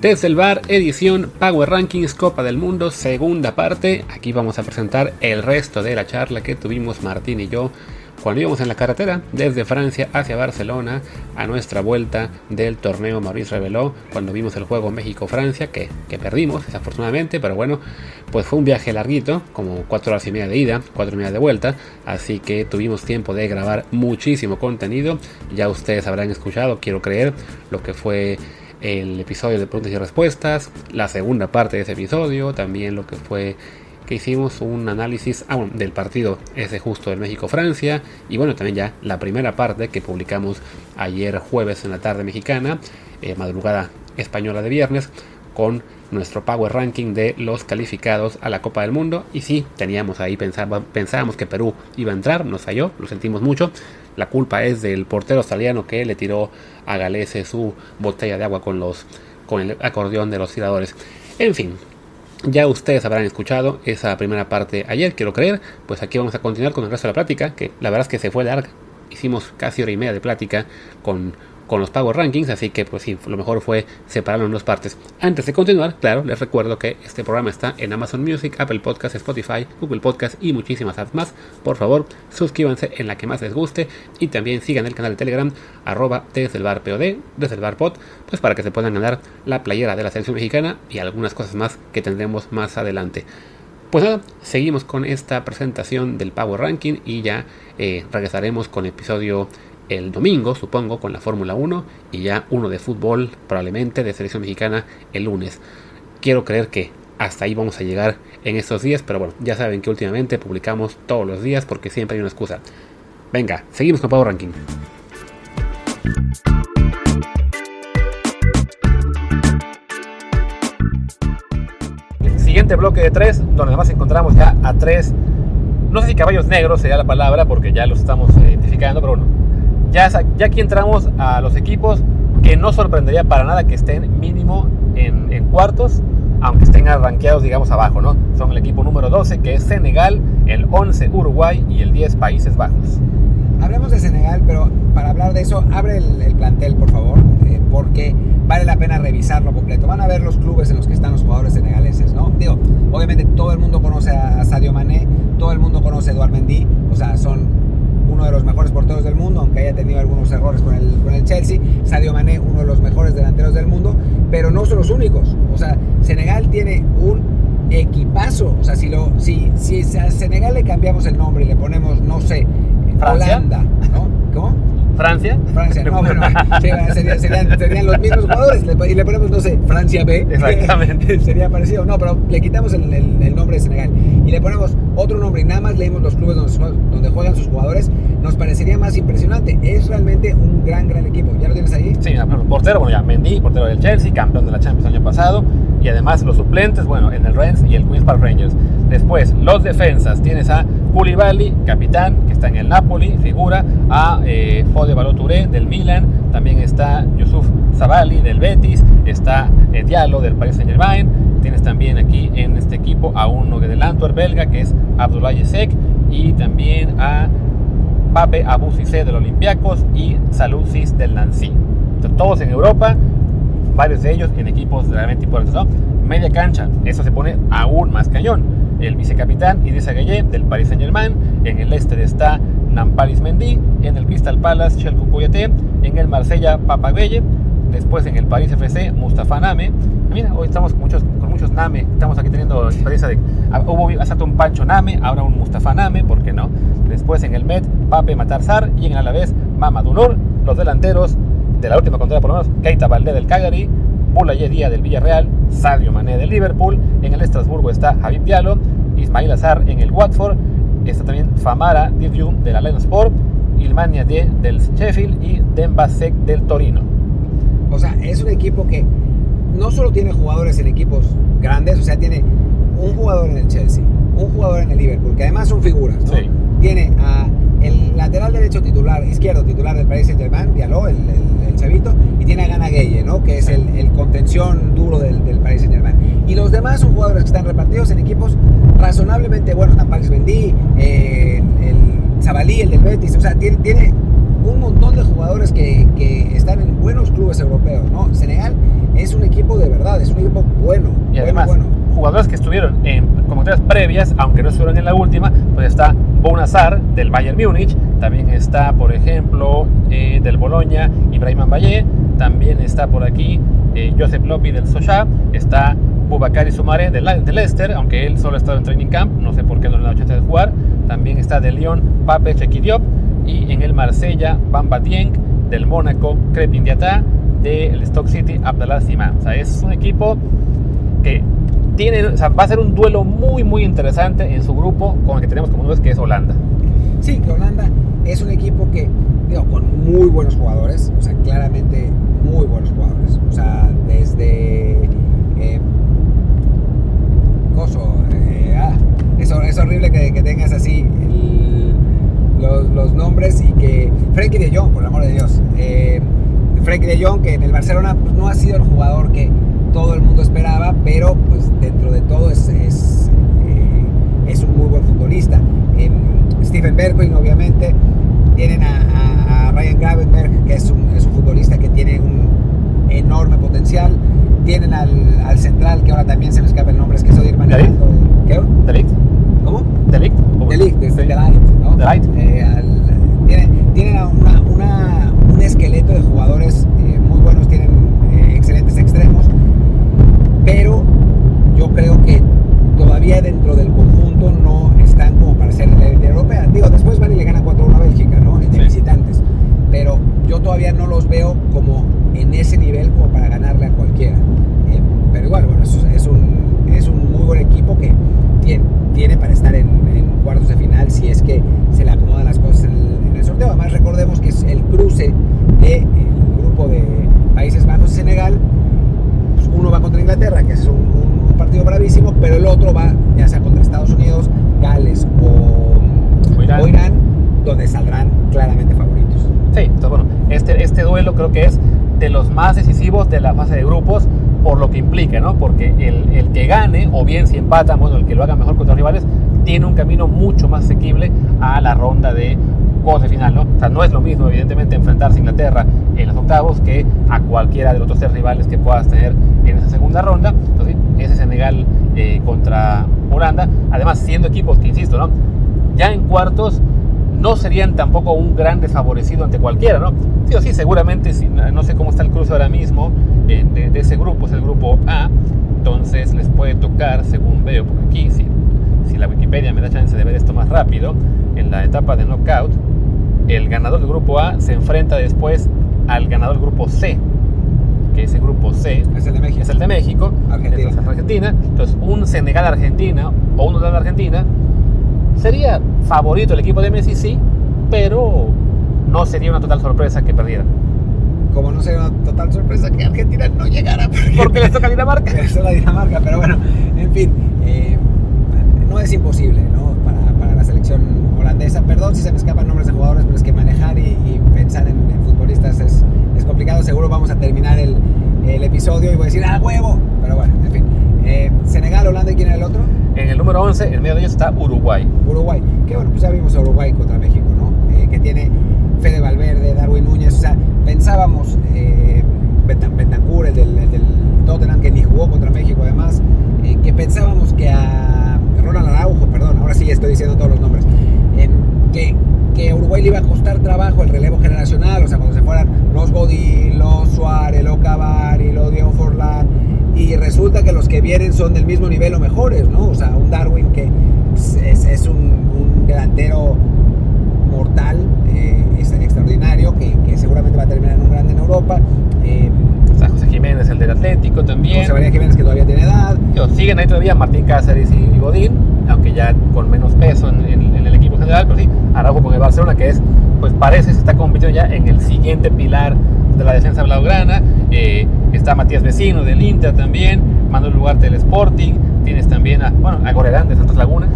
Desde el bar, edición Power Rankings Copa del Mundo, segunda parte. Aquí vamos a presentar el resto de la charla que tuvimos Martín y yo cuando íbamos en la carretera desde Francia hacia Barcelona a nuestra vuelta del torneo Maurice reveló cuando vimos el juego México-Francia que, que, perdimos desafortunadamente pero bueno pues fue un viaje larguito como cuatro horas y media de ida cuatro y media de vuelta así que tuvimos tiempo de grabar muchísimo contenido ya ustedes habrán escuchado quiero creer lo que fue el episodio de preguntas y respuestas la segunda parte de ese episodio también lo que fue que hicimos un análisis ah, del partido ese justo del México-Francia y bueno también ya la primera parte que publicamos ayer jueves en la tarde mexicana, eh, madrugada española de viernes con nuestro power ranking de los calificados a la Copa del Mundo y sí, teníamos ahí pensaba, pensábamos que Perú iba a entrar, nos falló, lo sentimos mucho. La culpa es del portero australiano que le tiró a Galese su botella de agua con los con el acordeón de los tiradores. En fin, ya ustedes habrán escuchado esa primera parte ayer, quiero creer. Pues aquí vamos a continuar con el resto de la plática, que la verdad es que se fue larga. Hicimos casi hora y media de plática con con los Power Rankings, así que pues sí, lo mejor fue separarlo en dos partes. Antes de continuar, claro, les recuerdo que este programa está en Amazon Music, Apple Podcast, Spotify, Google Podcast y muchísimas apps más. Por favor, suscríbanse en la que más les guste y también sigan el canal de Telegram arroba desde el bar POD, desde el bar POD, pues para que se puedan ganar la playera de la selección mexicana y algunas cosas más que tendremos más adelante. Pues nada, seguimos con esta presentación del Power Ranking y ya eh, regresaremos con el episodio el domingo, supongo, con la Fórmula 1 y ya uno de fútbol, probablemente de selección mexicana, el lunes. Quiero creer que hasta ahí vamos a llegar en estos días, pero bueno, ya saben que últimamente publicamos todos los días porque siempre hay una excusa. Venga, seguimos con Power Ranking. Siguiente bloque de tres, donde además encontramos ya a tres, no sé si caballos negros sería la palabra porque ya los estamos identificando, pero bueno, ya, aquí entramos a los equipos que no sorprendería para nada que estén mínimo en, cuartos, aunque estén arranqueados, digamos, abajo, ¿no? Son el equipo número 12, que es Senegal, el 11 Uruguay y el 10 Países Bajos. Hablemos de Senegal, pero para hablar de eso, abre el, plantel, por favor, eh, porque vale la pena revisarlo completo. Van a ver los clubes en los que están los jugadores senegaleses, ¿no? Digo, obviamente todo el mundo conoce a Sadio Mané, todo el mundo conoce a Eduard Mendy, o sea, son uno de los mejores porteros del mundo, aunque haya tenido algunos errores con el, con el Chelsea. Sadio Mané, uno de los mejores delanteros del mundo, pero no son los únicos. O sea, Senegal tiene un equipazo. O sea, si, lo, si, si a Senegal le cambiamos el nombre y le ponemos, no sé, Holanda, ¿no? ¿Cómo? Francia. Francia, no, bueno, serían, serían, los mismos jugadores y le ponemos, no sé, Francia B. Exactamente. sería parecido. No, pero le quitamos el, el, nombre de Senegal y le ponemos otro nombre y nada más leímos los clubes donde, donde juegan sus jugadores, nos parecería más impresionante. Es realmente un gran, gran equipo. ¿Ya lo tienes ahí? Sí, portero, bueno, ya Mendy, portero del Chelsea, campeón de la Champions el año pasado. Y además los suplentes, bueno, en el Rennes y el Queen's Park Rangers. Después, los defensas, tienes a Koulibaly, capitán, que está en el Napoli, figura, a eh, Fode Balotouré del Milan, también está Yusuf Zabali del Betis, está eh, Diallo del Paris Saint Germain, tienes también aquí en este equipo a uno del Antwerp belga, que es Abdoulaye Sek, y también a Pape Abu del Olympiacos y Salud Cis del Nancy. todos en Europa, varios de ellos en equipos realmente importantes. Media cancha, eso se pone aún más cañón. El vicecapitán Idrissa Gueye del Paris Saint Germain, en el este está Nampalis Mendy, en el Crystal Palace Shelko Kouyaté, en el Marsella Papagüeye, después en el Paris FC Mustafa Name. Mira, hoy estamos con muchos, con muchos Name, estamos aquí teniendo experiencia de... Ah, hubo hasta un Pancho Name, ahora un Mustafa Name, ¿por qué no? Después en el Met, Pape Matarzar y en el Alavés, Mamadou Nour, los delanteros de la última contra por lo menos, Keita Valdé del Cagliari, Boulaye Díaz del Villarreal, Sadio Mané del Liverpool, en el Estrasburgo está Javier Diallo, Ismail Azar en el Watford, está también Famara Diviu de la Sport, Ilmania D del Sheffield y Demba Sek del Torino. O sea, es un equipo que no solo tiene jugadores en equipos grandes, o sea, tiene un jugador en el Chelsea, un jugador en el Liverpool, que además son figuras, ¿no? Tiene a el lateral derecho titular, izquierdo titular del Paris Saint-Germain, Diallo, el, el, chavito, y tiene a Gana Gueye, ¿no? Que es el, el contención duro del, del Paris Saint-Germain. Y los demás son jugadores que están repartidos en equipos razonablemente buenos, Nampalis Bendí, eh, el Zabalí, el del Betis, o sea, tiene, tiene un montón de jugadores que, que, están en buenos clubes europeos, ¿no? Senegal es un equipo de verdad equipo bueno. Y además, bueno, jugadores que estuvieron en convocatorias previas, aunque no estuvieron en la última, pues está Bonazar del Bayern Múnich, también está, por ejemplo, eh, del Boloña, Ibrahim Valle, también está por aquí eh, Joseph Lopi del Socha, está Bubakari Sumare del, Leicester, aunque él solo ha estado en training camp, no sé por qué no le ha dado chance de jugar, también está del Lyon Pape Chequidiop, y en el Marsella Bamba Dieng, del Mónaco Crepin Diata, del Stock City Abdallah Sima. O sea, es un equipo que tiene, va a ser un duelo muy, muy interesante en su grupo con el que tenemos como nueve, que es Holanda. Sí, que Holanda es un equipo que, digo, con muy buenos jugadores, o sea, claramente muy buenos jugadores. O sea, desde. Eh, coso, eh, ah, es, horrible que, tengas así los, nombres y que. Frenkie de Jong, por el amor de Dios. Eh, de Jong, que en el Barcelona pues, no ha sido el jugador que todo el mundo esperaba, pero pues dentro de todo es, es, eh, es un muy buen futbolista. Eh, Steven Bergwijn, obviamente, tienen a, a, a, Ryan Gravenberg, que es un, es un futbolista que tiene un enorme potencial. Tienen al, al, central, que ahora también se me escapa el nombre, es que soy manejando. ¿Qué? Delict. ¿Cómo? Delict. Delict, desde sí. Delight, ¿no? Delight. Eh, al, tienen, tienen una, una, un esqueleto de jugadores eh, muy buenos, tienen eh, excelentes extremos, pero yo creo que todavía dentro del conjunto no están como para ser la élite europea. Digo, después van y le ganan 4-1 a Bélgica, ¿no? De sí. visitantes. Pero yo todavía no los veo como en ese nivel como para ganarle a cualquiera. Eh, pero igual, bueno, es, es, un, es un muy buen equipo que tiene, tiene para estar en, en, cuartos de final si es que se le acomodan las cosas en el, en el sorteo. Además, recordemos que es el cruce del de grupo de Países Bajos y Senegal. Pues uno va contra Inglaterra, que es un, un, un, partido bravísimo, pero el otro va ya sea contra Estados Unidos, Gales o, o Irán. o Irán, donde saldrán claramente favoritos. Sí, entonces bueno, este, este duelo creo que es de los más decisivos de la fase de grupos por lo que implica, ¿no? Porque el, el, que gane, o bien si empatan, bueno, el que lo haga mejor contra los rivales, tiene un camino mucho más asequible a la ronda de cuartos de final, ¿no? O sea, no es lo mismo, evidentemente, enfrentarse a Inglaterra en los octavos que a cualquiera de los otros tres rivales que puedas tener en esa segunda ronda. Entonces, ese Senegal eh, contra Holanda, además siendo equipos que, insisto, ¿no? Ya en cuartos no serían tampoco un gran desfavorecido ante cualquiera, ¿no? Sí o sí, seguramente, no sé cómo está el cruce ahora mismo eh, de, ese grupo, es el grupo A, entonces les puede tocar, según veo por aquí, si, si la Wikipedia me da chance de ver esto más rápido, en la etapa de knockout, el ganador del grupo A se enfrenta después al ganador del grupo C, que ese grupo C es el de México, es el de México Argentina. Entonces, Argentina. Entonces, un Senegal-Argentina o un Holanda-Argentina sería favorito el equipo de Messi, sí, pero no sería una total sorpresa que perdiera. Como no sería una total sorpresa que Argentina no llegara. Porque, porque les toca Dinamarca. Les toca Dinamarca, pero bueno, en fin, eh, no es imposible, ¿no? Para, para, la selección holandesa. Perdón si se me escapan nombres de jugadores, pero es que manejar y, y pensar en, en futbolistas es, es, complicado. Seguro vamos a terminar el, el, episodio y voy a decir, ¡ah, huevo! Pero bueno, en fin. Eh, Senegal, Holanda, ¿y quién era el otro? En el número 11, en medio de ellos está Uruguay. Uruguay. Que bueno, pues ya vimos a Uruguay contra México, ¿no? Eh, que tiene Fede Valverde, Darwin Núñez. O sea, pensábamos, eh, Bentancur, el del, el del, Tottenham, que ni jugó contra México además, eh, que pensábamos que a Ronald Araujo, perdón, ahora sí estoy diciendo todos los nombres, que, que a Uruguay le iba a costar trabajo el relevo generacional, o sea, cuando se fueran los Godín, los Suárez, los Cavari, los Diego Forlán, y resulta que los que vienen son del mismo nivel o mejores, ¿no? O sea, un Darwin que es, es un, un, delantero mortal, eh, es extraordinario, que, que, seguramente va a terminar en un grande en Europa. Eh, José Jiménez, el del Atlético también. José María Jiménez, que todavía tiene edad. Digo, siguen ahí todavía Martín Cáceres y Godín, aunque ya con menos peso en, en, en el equipo general, pero sí, Araujo con el Barcelona, que es, pues parece se está convirtiendo ya en el siguiente pilar de la defensa blaugrana. Eh, está Matías Vecino del Inter también, Manuel Lugarte del Sporting. Tienes también a, bueno, a Gorerán de Santos Laguna.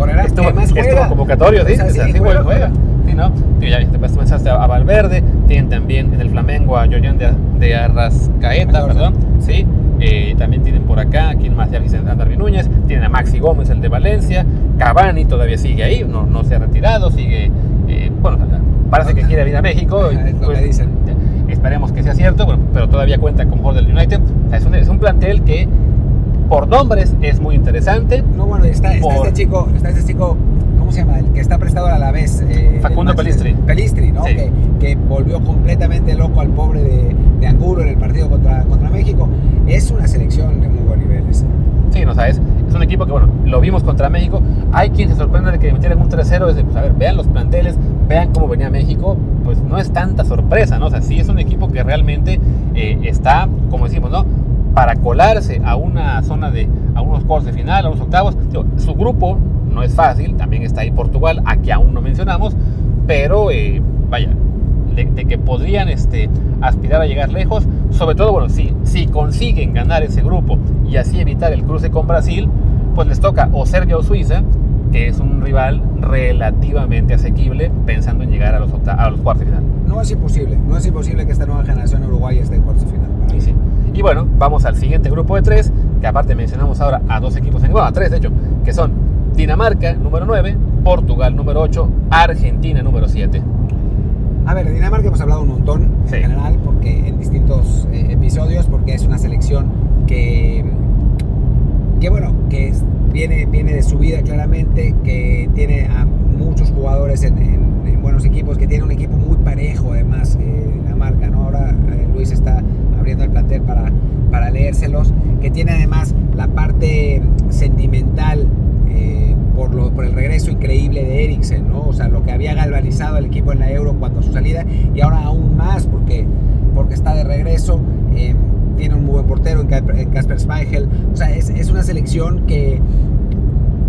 Gorerán, estuvo, que más estuvo convocatorio, sí, o sea, sí, sí juega, juega. Sí, ¿no? Ya te pensaste a Valverde, tienen también en el Flamengo a Joyan de, de Arrascaeta, perdón, sí. Eh, también tienen por acá, quien más ya Darwin Núñez, tienen a Maxi Gómez, el de Valencia, Cavani todavía sigue ahí, no, no se ha retirado, sigue, eh, bueno, parece que quiere venir a México. Es lo pues, que dicen. esperemos que sea cierto, bueno, pero todavía cuenta con del United. es, un, es un plantel que por nombres es muy interesante. No, bueno, está, está este chico, está este chico, ¿cómo se llama? El que está prestado a la vez. Eh, Facundo Pelistri. Pelistri, ¿no? Que, que, volvió completamente loco al pobre de, de, Angulo en el partido contra, contra México. Es una selección de muy buen nivel esa. Sí, no sabes. Es un equipo que, bueno, lo vimos contra México. Hay quien se sorprende de que metieran un 3-0. Es de, pues, a ver, vean los planteles, vean cómo venía México. Pues no es tanta sorpresa, ¿no? O sea, sí es un equipo que realmente eh, está, como decimos, ¿no? Para colarse a una zona de, a unos cuartos de final, a unos octavos. su grupo no es fácil. También está ahí Portugal, a que aún no mencionamos. Pero, eh, vaya, de, que podrían este, aspirar a llegar lejos. Sobre todo, bueno, si, si consiguen ganar ese grupo y así evitar el cruce con Brasil, pues les toca o Serbia o Suiza, que es un rival relativamente asequible pensando en llegar a los, a los cuartos de final. No es imposible, no es imposible que esta nueva generación Uruguay esté en cuartos de final. Y bueno, vamos al siguiente grupo de tres, que aparte mencionamos ahora a dos equipos en bueno, a tres de hecho, que son Dinamarca número 9, Portugal número 8, Argentina número 7. A ver, de Dinamarca hemos hablado un montón en general, porque en distintos eh, episodios, porque es una selección que, que bueno, que viene, viene de su vida claramente, que tiene a muchos jugadores en, buenos equipos, que tiene un equipo muy parejo además, eh, Dinamarca, ¿no? Ahora eh, Luis está abriendo el plantel para, para leérselos, que tiene además la parte sentimental por, por, el regreso increíble de Eriksen, ¿no? O sea, lo que había galvanizado al equipo en la Euro cuando su salida y ahora aún más porque, porque está de regreso. Eh, tiene un muy buen portero en Casper Schmeichel. O sea, es, es, una selección que,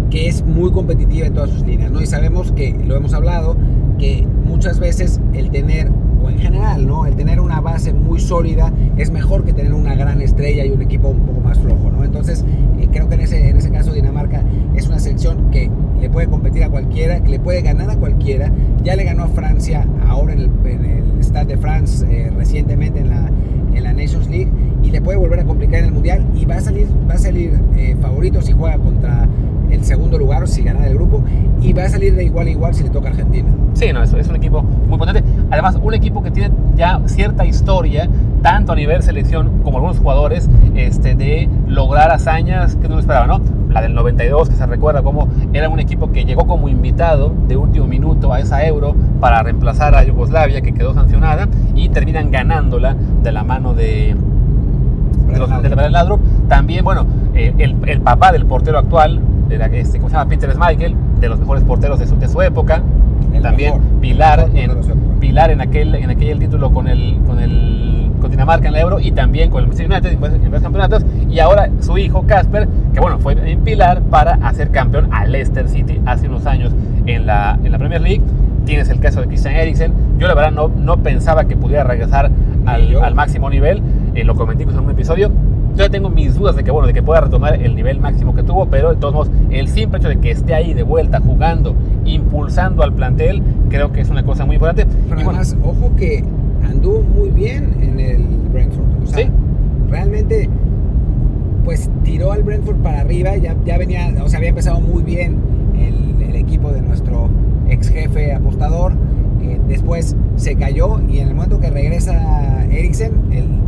que es muy competitiva en todas sus líneas, ¿no? Y sabemos que, lo hemos hablado, que muchas veces el tener o en general, ¿no? El tener una base muy sólida es mejor que tener una gran estrella y un equipo un poco más flojo, ¿no? Entonces, eh, creo que en ese, en ese caso Dinamarca es una selección que le puede competir a cualquiera, que le puede ganar a cualquiera. Ya le ganó a Francia ahora en el, en el Stade de France eh, recientemente en la, en la Nations League le puede volver a complicar en el Mundial y va a salir, va a salir eh, favorito si juega contra el segundo lugar o si gana el grupo y va a salir de igual a igual si le toca a Argentina. Sí, no, es, es un equipo muy potente. Además, un equipo que tiene ya cierta historia, tanto a nivel selección como algunos jugadores, este, de lograr hazañas que no lo esperaban, ¿no? La del 92, que se recuerda como era un equipo que llegó como invitado de último minuto a esa Euro para reemplazar a Yugoslavia, que quedó sancionada, y terminan ganándola de la mano de, de, los, de También, bueno, eh, el, el, papá del portero actual, este, ¿cómo se llama? Peter Schmeichel, de los mejores porteros de su, de su época. también Pilar, en, Pilar en aquel, en aquel título con el, con el con Dinamarca en la Euro y también con el Manchester United en varios campeonatos. Y ahora su hijo Casper, que bueno, fue en Pilar para hacer campeón a Leicester City hace unos años en la, en la Premier League. Tienes el caso de Christian Eriksen. Yo la verdad no, no pensaba que pudiera regresar al, al máximo nivel. Eh, lo comenté en un episodio yo tengo mis dudas de que, bueno, de que pueda retomar el nivel máximo que tuvo, pero de todos modos, el simple hecho de que esté ahí de vuelta, jugando, impulsando al plantel, creo que es una cosa muy importante. Pero además, ojo que anduvo muy bien en el Brentford. O sea, realmente, pues tiró al Brentford para arriba, ya, ya venía, o sea, había empezado muy bien el, el equipo de nuestro ex jefe apostador eh, después se cayó y en el momento que regresa Eriksen,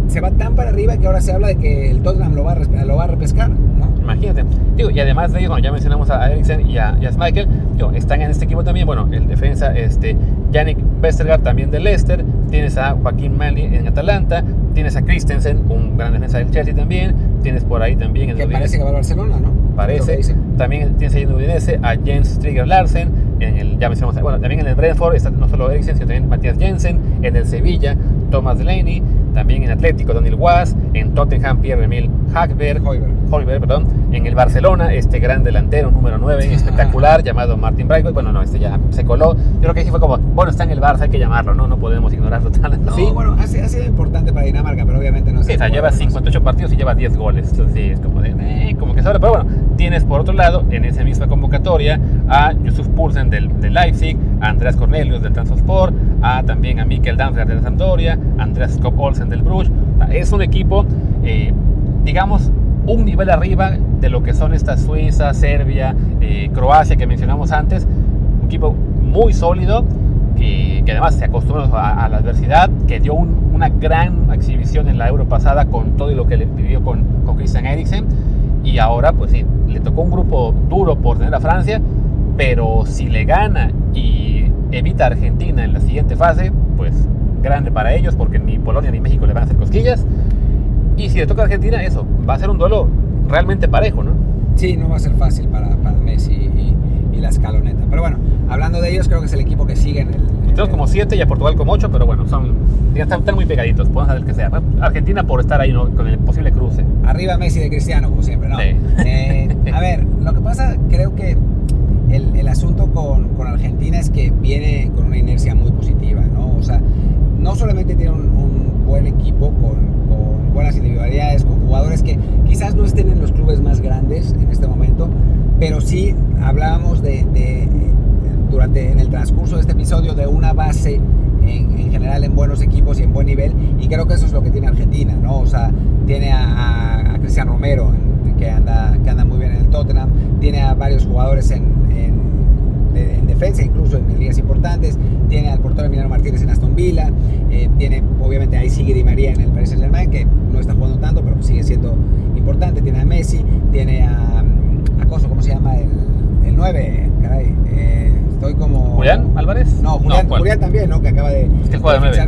se va tan para arriba que ahora se habla de que el Tottenham lo va a, lo va a repescar. ¿no? Imagínate. Digo, y además de ellos, ya mencionamos a Eriksen y a, y Michael, están en este equipo también, bueno, el defensa, este, Yannick Westergaard también de Leicester, tienes a Joaquín Manley en Atalanta, tienes a Christensen, un gran defensa del Chelsea también, tienes por ahí también en Que parece que va a Barcelona, ¿no? Parece. También tienes ahí en Udinese a Jens Trigger Larsen, en el, ya mencionamos, bueno, también en el Brentford está no solo Eriksen, sino también Matías Jensen, en el Sevilla, Thomas Delaney, también en Atlético, Daniel Was, en Tottenham, Pierre-Emil Hackberg, Holberg, perdón, en el Barcelona, este gran delantero número 9, espectacular, llamado Martin Braithwaite, bueno, no, este ya se coló, yo creo que sí fue como, bueno, está en el Barça, hay que llamarlo, ¿no? No podemos ignorarlo tal. No, sí. bueno, ha, sido importante para Dinamarca, pero obviamente no Sí, o sea, lleva 58 partidos y lleva 10 goles, entonces sí, es como de, eh, como que sobra, pero bueno, tienes por otro lado, en esa misma convocatoria, a Yusuf Poulsen del, Leipzig, a Andreas Cornelius del Transport, a también a Mikkel Damsgaard de la Sampdoria, Andreas Skop Olsen del Bruges, es un equipo, eh, digamos, un nivel arriba de lo que son estas Suiza, Serbia, eh, Croacia que mencionamos antes. Un equipo muy sólido que además se acostumbró a, la adversidad, que dio una gran exhibición en la Euro pasada con todo lo que le vivió con, con Christian Eriksen. Y ahora, pues sí, le tocó un grupo duro por tener a Francia, pero si le gana y evita a Argentina en la siguiente fase, pues grande para ellos, porque ni Polonia ni México le van a hacer cosquillas. Y si le toca a Argentina, eso, va a ser un duelo realmente parejo, ¿no? Sí, no va a ser fácil para, para Messi y, la escaloneta. Pero bueno, hablando de ellos, creo que es el equipo que sigue en el. Tenemos como 7 y a Portugal como 8, pero bueno, son, están, están muy pegaditos, podemos saber que sea. Argentina por estar ahí ¿no? con el posible cruce. Arriba Messi de Cristiano, como siempre, ¿no? Eh, a ver, lo que pasa, creo que el, el asunto con, con, Argentina es que viene con una inercia muy positiva, ¿no? O sea, no solamente tiene un, un buen equipo con, con buenas individualidades, con jugadores que quizás no estén en los clubes más grandes en este momento, pero sí hablábamos de, durante en el transcurso de este episodio de una base en, general en buenos equipos y en buen nivel y creo que eso es lo que tiene Argentina, ¿no? O sea, tiene a, Cristian Romero que anda, que anda muy bien en el Tottenham, tiene a varios jugadores en, en defensa, incluso en ligas importantes, tiene al portero Emiliano Martínez en Aston Villa, eh, tiene obviamente ahí sigue Di María en el Paris Saint Germain, que no está jugando tanto, pero sigue siendo importante, tiene a Messi, tiene a ¿cómo se llama? El, el 9, caray. Eh, estoy como. ¿Julián Álvarez? No, Julián, Julián también, ¿no? Que acaba de, es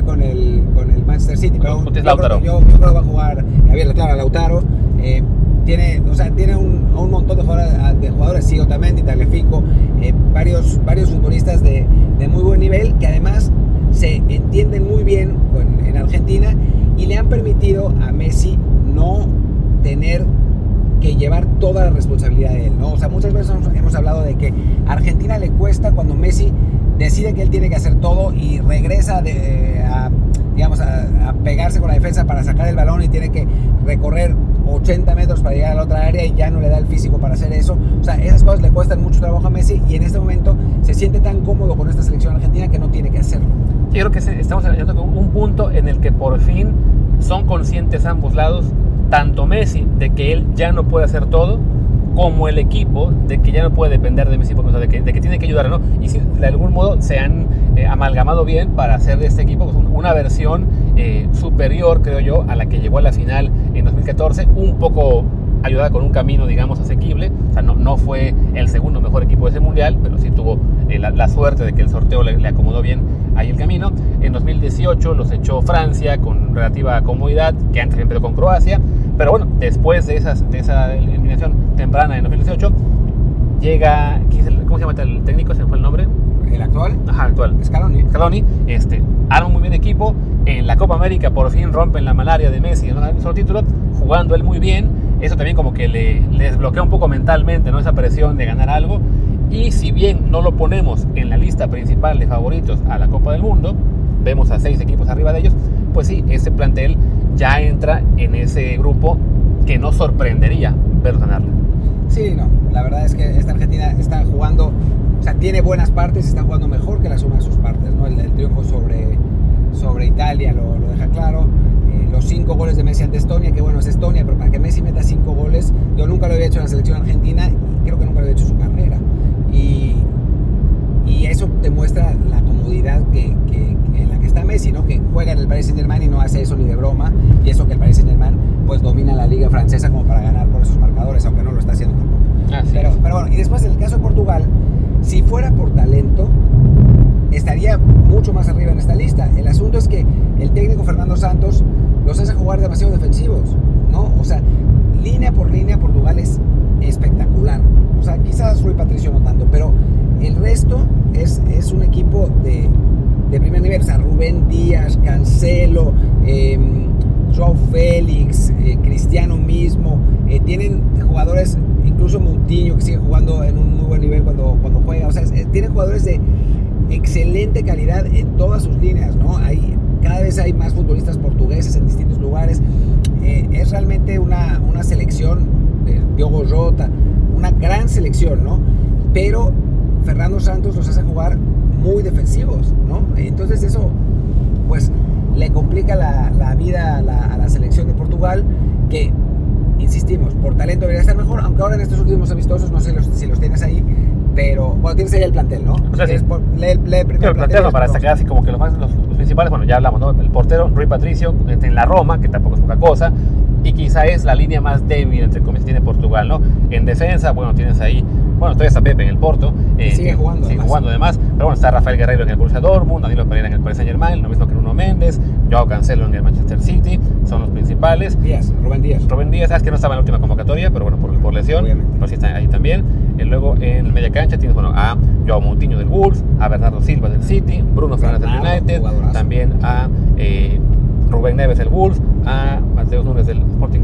con el, con el Manchester City. Pero yo, Lautaro. Creo, yo, creo que va a jugar Javier, claro, Lautaro. Eh, tiene, o sea, tiene un, un montón de jugadores, de Sigo también, Tagliafico, eh, varios, varios futbolistas de, de, muy buen nivel que además se entienden muy bien en Argentina y le han permitido a Messi no tener que llevar toda la responsabilidad de él, ¿no? O sea, muchas veces hemos hablado de que a Argentina le cuesta cuando Messi decide que él tiene que hacer todo y regresa de, a, digamos, a, pegarse con la defensa para sacar el balón y tiene que recorrer 80 metros para llegar a la otra área y ya no le da el físico para hacer eso. O sea, esas cosas le cuestan mucho trabajo a Messi y en este momento se siente tan cómodo con esta selección argentina que no tiene que hacerlo. Yo creo que estamos hablando con un punto en el que por fin son conscientes ambos lados tanto Messi de que él ya no puede hacer todo, como el equipo de que ya no puede depender de Messi, de, que, de que tiene que ayudar, ¿no? Y si de algún modo se han eh, amalgamado bien para hacer de este equipo pues, una versión eh, superior, creo yo, a la que llegó a la final en 2014, un poco ayudada con un camino, digamos, asequible. O sea, no, no fue el segundo mejor equipo de ese mundial, pero sí tuvo eh, la, suerte de que el sorteo le, acomodó bien ahí el camino. En 2018 los echó Francia con relativa comodidad, que antes empezó con Croacia. Pero bueno, después de, esas, de esa eliminación temprana en 2018, llega. ¿Cómo se llama el técnico? ¿Se fue el nombre? ¿El actual? Ajá, actual. Scaloni. Scaloni, este, arma muy bien equipo. En la Copa América por fin rompen la malaria de Messi, no un solo título, jugando él muy bien eso también como que le, desbloquea un poco mentalmente, ¿no? Esa presión de ganar algo. Y si bien no lo ponemos en la lista principal de favoritos a la Copa del Mundo, vemos a seis equipos arriba de ellos, pues sí, ese plantel ya entra en ese grupo que no sorprendería ver ganarla. Sí, no, la verdad es que esta Argentina está jugando, o sea, tiene buenas partes, está jugando mejor que la suma de sus partes, ¿no? El, triunfo sobre, sobre Italia lo, lo deja claro los cinco goles de Messi ante Estonia, que bueno, es Estonia, pero para que Messi meta cinco goles, yo nunca lo había hecho en la selección argentina y creo que nunca lo había hecho en su carrera. Y, y eso demuestra la comodidad que, que, en la que está Messi, ¿no? que juega en el Paris Saint Germain y no hace eso ni de broma, y eso que el Paris Saint Germain pues domina la liga francesa como para ganar por esos marcadores, aunque no lo está haciendo tampoco. pero, pero bueno, y después en el caso de Portugal, si fuera por talento, estaría mucho más arriba en esta lista. El asunto es que el técnico Fernando Santos los hace jugar demasiado defensivos, ¿no? O sea, línea por línea Portugal es espectacular. O sea, quizás Rui Patricio no tanto, pero el resto es, es un equipo de, de primer nivel. O sea, Rubén Díaz, Cancelo, eh, Joao Félix, eh, Cristiano mismo, eh, tienen jugadores, incluso Moutinho que sigue jugando en un muy buen nivel cuando, cuando juega. O sea, tienen jugadores de excelente calidad en todas sus líneas, ¿no? Hay, cada vez hay más futbolistas portugueses en distintos lugares. Eh, es realmente una, una selección de Diogo Jota, una gran selección, ¿no? Pero Fernando Santos los hace jugar muy defensivos, ¿no? Entonces eso, pues, le complica la, la vida a la, a la, selección de Portugal, que, insistimos, por talento debería estar mejor, aunque ahora en estos últimos amistosos, no sé si los tienes ahí, pero bueno, tienes ahí el plantel, ¿no? O sea, sí. Por- lee, lee primero el plantel no, para sacar así como que los, más, los, los principales, bueno, ya hablamos, ¿no? El portero, Rui Patricio, este, en la Roma, que tampoco es poca cosa, y quizá es la línea más débil, entre comillas, tiene Portugal, ¿no? En defensa, bueno, tienes ahí, bueno, todavía está Pepe en el Porto. eh, sigue jugando, Sigue además. jugando además, pero bueno, está Rafael Guerrero en el Borussia Dortmund, Danilo Pereira en el Paris Saint Germain, lo mismo que Nuno Méndez, Joao Cancelo en el Manchester City, son los principales. Díaz, Rubén Díaz. Rubén Díaz, sabes que no estaba en la última convocatoria, pero bueno, por, por lesión, Obviamente. pero sí está ahí también. Y luego en el media cancha tienes bueno, a Joao Moutinho del Wolves, a Bernardo Silva del City, Bruno Fernández del United, jugadorazo. también a eh, Rubén Neves del Wolves, a Mateus Núñez del Sporting.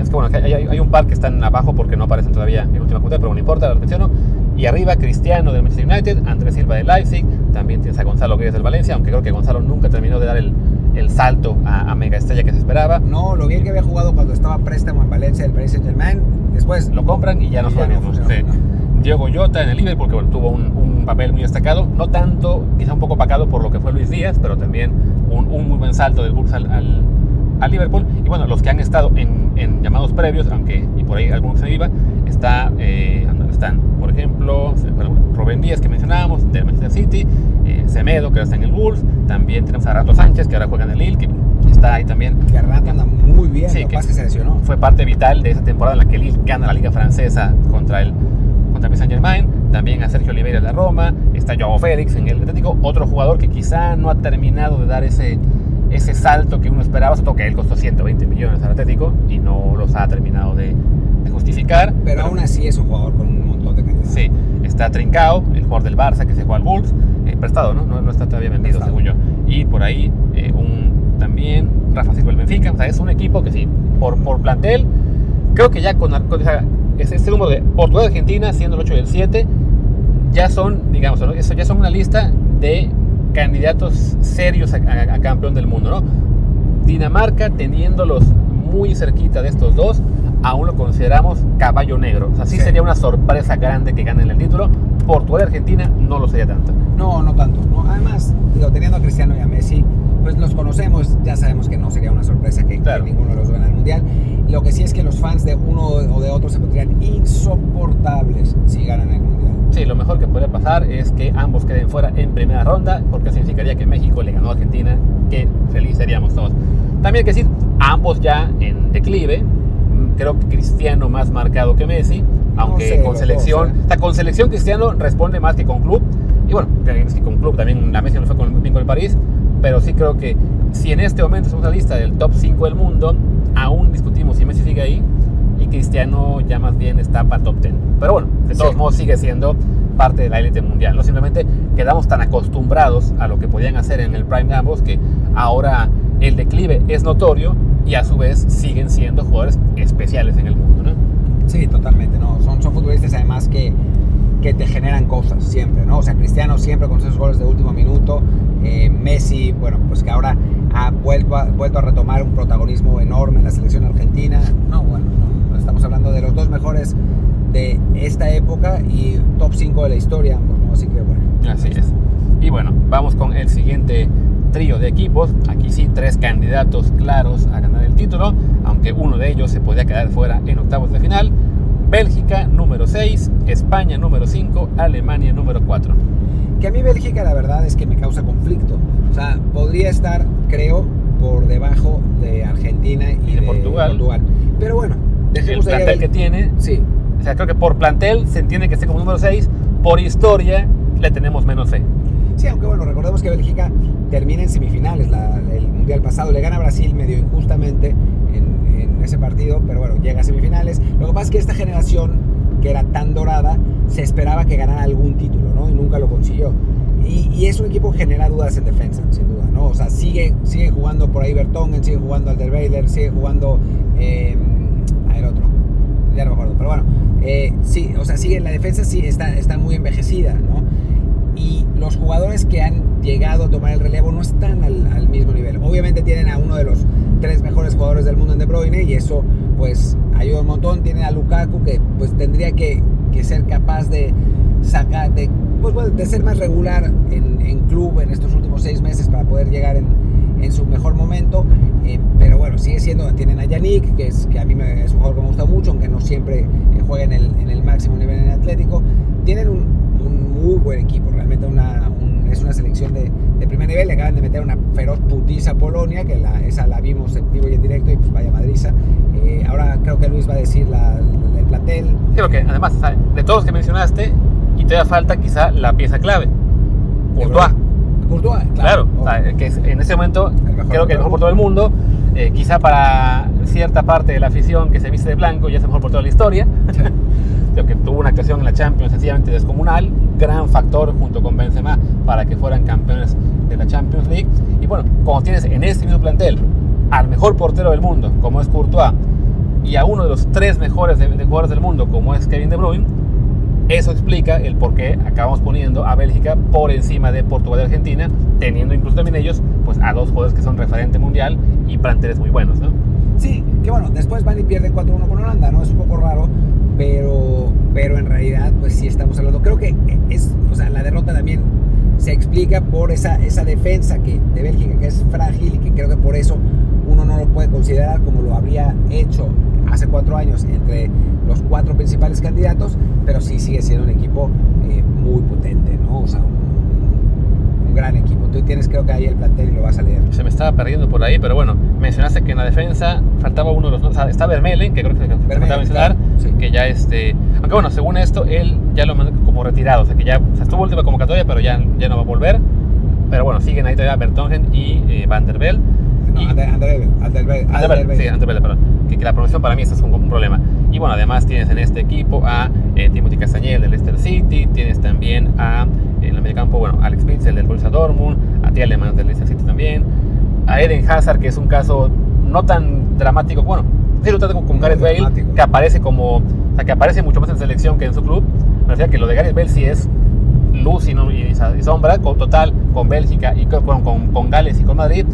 Es que bueno, hay, hay- un par que están abajo porque no aparecen todavía en última convocatoria, pero no importa, los menciono. Y arriba Cristiano del Manchester United, Andrés Silva del Leipzig, también tienes a Gonzalo Guedes del Valencia, aunque creo que Gonzalo nunca terminó de dar el, el salto a, a mega estrella que se esperaba. No, lo bien que había jugado cuando estaba préstamo en Valencia del Paris Saint Germain. Después lo compran y ya no lo no. Sí. Diego Jota en el Liverpool, que bueno, tuvo un, un papel muy destacado, no tanto, quizá un poco opacado por lo que fue Luis Díaz, pero también un, un muy buen salto del Wolves al, al, al Liverpool. Y bueno, los que han estado en, en llamados previos, aunque y por ahí algunos se iba, está, eh, están, por ejemplo, Rubén Díaz, que mencionábamos, del Manchester City, eh, Semedo, que ahora está en el Wolves, también tenemos a Rato Sánchez, que ahora juega en el Lille, que está ahí también que anda muy bien, Sí, lo que pasa que se lesionó. fue parte vital de esa temporada en la que Lille gana la Liga Francesa contra el contra el Saint Germain. También a Sergio Oliveira de la Roma. Está Joao Félix en el Atlético. Otro jugador que quizá no ha terminado de dar ese, ese salto que uno esperaba. Sobre todo que él costó 120 millones al Atlético y no los ha terminado de, de justificar. Pero aún así es un jugador con un montón de calidad. Sí, está Trincao, el jugador del Barça que se juega al Wolves, eh, prestado, ¿no? ¿no? no está todavía vendido, Prestado. según yo. Y por ahí eh, un, también Rafa Silva del Benfica, o sea, es un equipo que sí, por, por plantel, creo que ya con, con esa- ese, ese número de Portugal y Argentina, siendo el 8 y el 7, ya son, digamos, ¿no? Eso ya son una lista de candidatos serios a, a- a campeón del mundo, ¿no? Dinamarca, teniéndolos muy cerquita de estos dos, aún lo consideramos caballo negro. O sea, sí, Sí. sería una sorpresa grande que ganen el título. Portugal y Argentina no lo sería tanto. No, no tanto. ¿no? Además, digo, teniendo a Cristiano y a Messi, pues los conocemos, ya sabemos que no sería una sorpresa que, que Claro. ninguno de los dos gane el Mundial. Lo que sí es que los fans de uno o de otro se pondrían insoportables si ganan el Mundial. Sí, lo mejor que podría pasar es que ambos queden fuera en primera ronda, porque significaría que México le ganó a Argentina, que feliz seríamos todos. También hay que decir, ambos ya en declive, mm, creo que Cristiano más marcado que Messi, aunque sé, con selección, ¿eh? o sea, con selección Cristiano responde más que con club, y bueno, que con club también la Messi no fue con, bien con el París, pero sí creo que si en este momento hacemos una lista del top 5 del mundo, aún discutimos si Messi sigue ahí, y Cristiano ya más bien está para top 10. Pero bueno, de todos Sí. modos sigue siendo parte de la élite mundial. No simplemente quedamos tan acostumbrados a lo que podían hacer en el prime de ambos que ahora el declive es notorio y a su vez siguen siendo jugadores especiales en el mundo. ¿no? Sí, totalmente, ¿no? Son, son futbolistas además que, que te generan cosas siempre, ¿no? O sea, Cristiano siempre con esos goles de último minuto, eh, Messi, bueno, pues que ahora ha vuelto a, vuelto a retomar un protagonismo enorme en la selección argentina. No, bueno, no, estamos hablando de los dos mejores de esta época y top 5 de la historia ambos, ¿no? Así que bueno. Así es. Y bueno, vamos con el siguiente trío de equipos. Aquí sí, tres candidatos claros a ganar el título, aunque uno de ellos se podía quedar fuera en octavos de final. Bélgica número 6, España número 5, Alemania número 4. Que a mí Bélgica la verdad es que me causa conflicto. O sea, podría estar, creo, por debajo de Argentina y, Y de Portugal. Pero bueno, El dejemos ahí. plantel que tiene, Sí, o sea, creo que por plantel se entiende que esté como número 6, por historia le tenemos menos fe. sí, aunque bueno, recordemos que Bélgica termina en semifinales la- el Mundial pasado. Le gana a Brasil medio injustamente en, ese partido, pero bueno, llega a semifinales. Lo que pasa es que esta generación, que era tan dorada, se esperaba que ganara algún título, ¿no? Y nunca lo consiguió. Y, y es un equipo que genera dudas en defensa, sin duda, ¿no? O sea, sigue, sigue jugando por ahí Bertongen, sigue jugando Alderweiler, sigue jugando... Eh, el otro, ya no me acuerdo, pero bueno, eh, sí, o sea, sigue la defensa, sí, está, está muy envejecida, ¿no? Y los jugadores que han llegado a tomar el relevo no están al, al mismo nivel. Obviamente tienen a uno de los tres mejores jugadores del mundo en De Bruyne y eso pues ayuda un montón. Tienen a Lukaku que pues tendría que, que ser capaz de sacar, de, pues, bueno, de ser más regular en, en club en estos últimos seis meses para poder llegar en, en su mejor momento. Eh, pero bueno, sigue siendo, tienen a Yannick, que, es, que a mí me, es un jugador que me gusta mucho, aunque no siempre eh, juega en el, en el máximo nivel en el Atlético. Tienen un un muy buen equipo, realmente una, es una selección de, de, primer nivel. Le acaban de meter una feroz putiza a Polonia, que la, esa la vimos en vivo y en directo, y pues vaya madriza. Eh, ahora creo que Luis va a decir la, el plantel. Creo que además, de todos los que mencionaste, y todavía falta quizá la pieza clave, Courtois. Courtois, claro. claro que en ese momento creo que el mejor por todo el mundo. Eh, quizá para cierta parte de la afición que se viste de blanco ya es mejor por toda la historia. que tuvo una actuación en la Champions sencillamente descomunal, gran factor junto con Benzema para que fueran campeones de la Champions League. Y bueno, como tienes en este mismo plantel al mejor portero del mundo, como es Courtois, y a uno de los tres mejores de, jugadores del mundo, como es Kevin De Bruyne, eso explica el por qué acabamos poniendo a Bélgica por encima de Portugal y Argentina, teniendo incluso también ellos pues, a dos jugadores que son referente mundial y planteles muy buenos, ¿no? Sí, que bueno, después van y pierden 4-1 con Holanda, ¿no? Es un poco raro, pero, pero en realidad, pues sí estamos hablando. Creo que es, o sea, la derrota también se explica por esa, esa defensa que, de Bélgica que es frágil y que creo que por eso uno no lo puede considerar como lo habría hecho hace cuatro años entre los cuatro principales candidatos, pero sí sigue siendo un equipo eh, muy potente, ¿no? O sea, un gran equipo. Tú tienes creo que ahí el plantel y lo vas a leer. Se me estaba perdiendo por ahí, pero bueno, mencionaste que en la defensa faltaba uno de los... O sea, está Vermelen, que creo que te faltaba mencionar, que ya este... Aunque bueno, según esto, él ya lo mandó como retirado, o sea, que ya o sea, estuvo última convocatoria, pero ya, ya no va a volver. Pero bueno, siguen ahí todavía Bertongen y eh, Van der Bell. No, Anderbel, sí, Anderbel, perdón. Que, que, la promoción para mí es un, un, problema. Y bueno, además tienes en este equipo a eh, Timothy Castañel del Leicester City, tienes también a en el mediocampo, bueno, Alex Pitzel del Borussia Dortmund, a Tielemans del Leicester City también, a Eden Hazard, que es un caso no tan dramático, bueno, sí lo trata con Gareth Bale, que aparece como, o sea, que aparece mucho más en selección que en su club, me refiero que lo de Gareth Bale sí es luz y, y, sombra, con, total, con Bélgica y con, con, con Gales y con Madrid,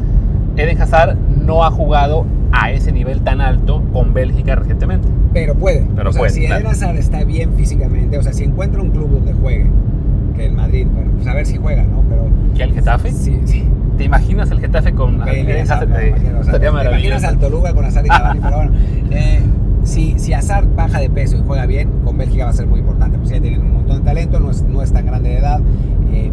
Eden Hazard no ha jugado a ese nivel tan alto con Bélgica recientemente. Pero puede. Pero o sea, Si Eden Hazard está bien físicamente, o sea, si encuentra un club donde juegue, que el Madrid, bueno, pues a ver si juega, ¿no? Pero, ¿Y el Getafe? Sí, sí. ¿Te imaginas el Getafe con Hazard? ¿Te imaginas al Toluca con Hazard y Cavani? pero bueno, eh, si, si Hazard baja de peso y juega bien, con Bélgica va a ser muy importante, porque ya tienen un montón de talento, no es, no es tan grande de edad, eh,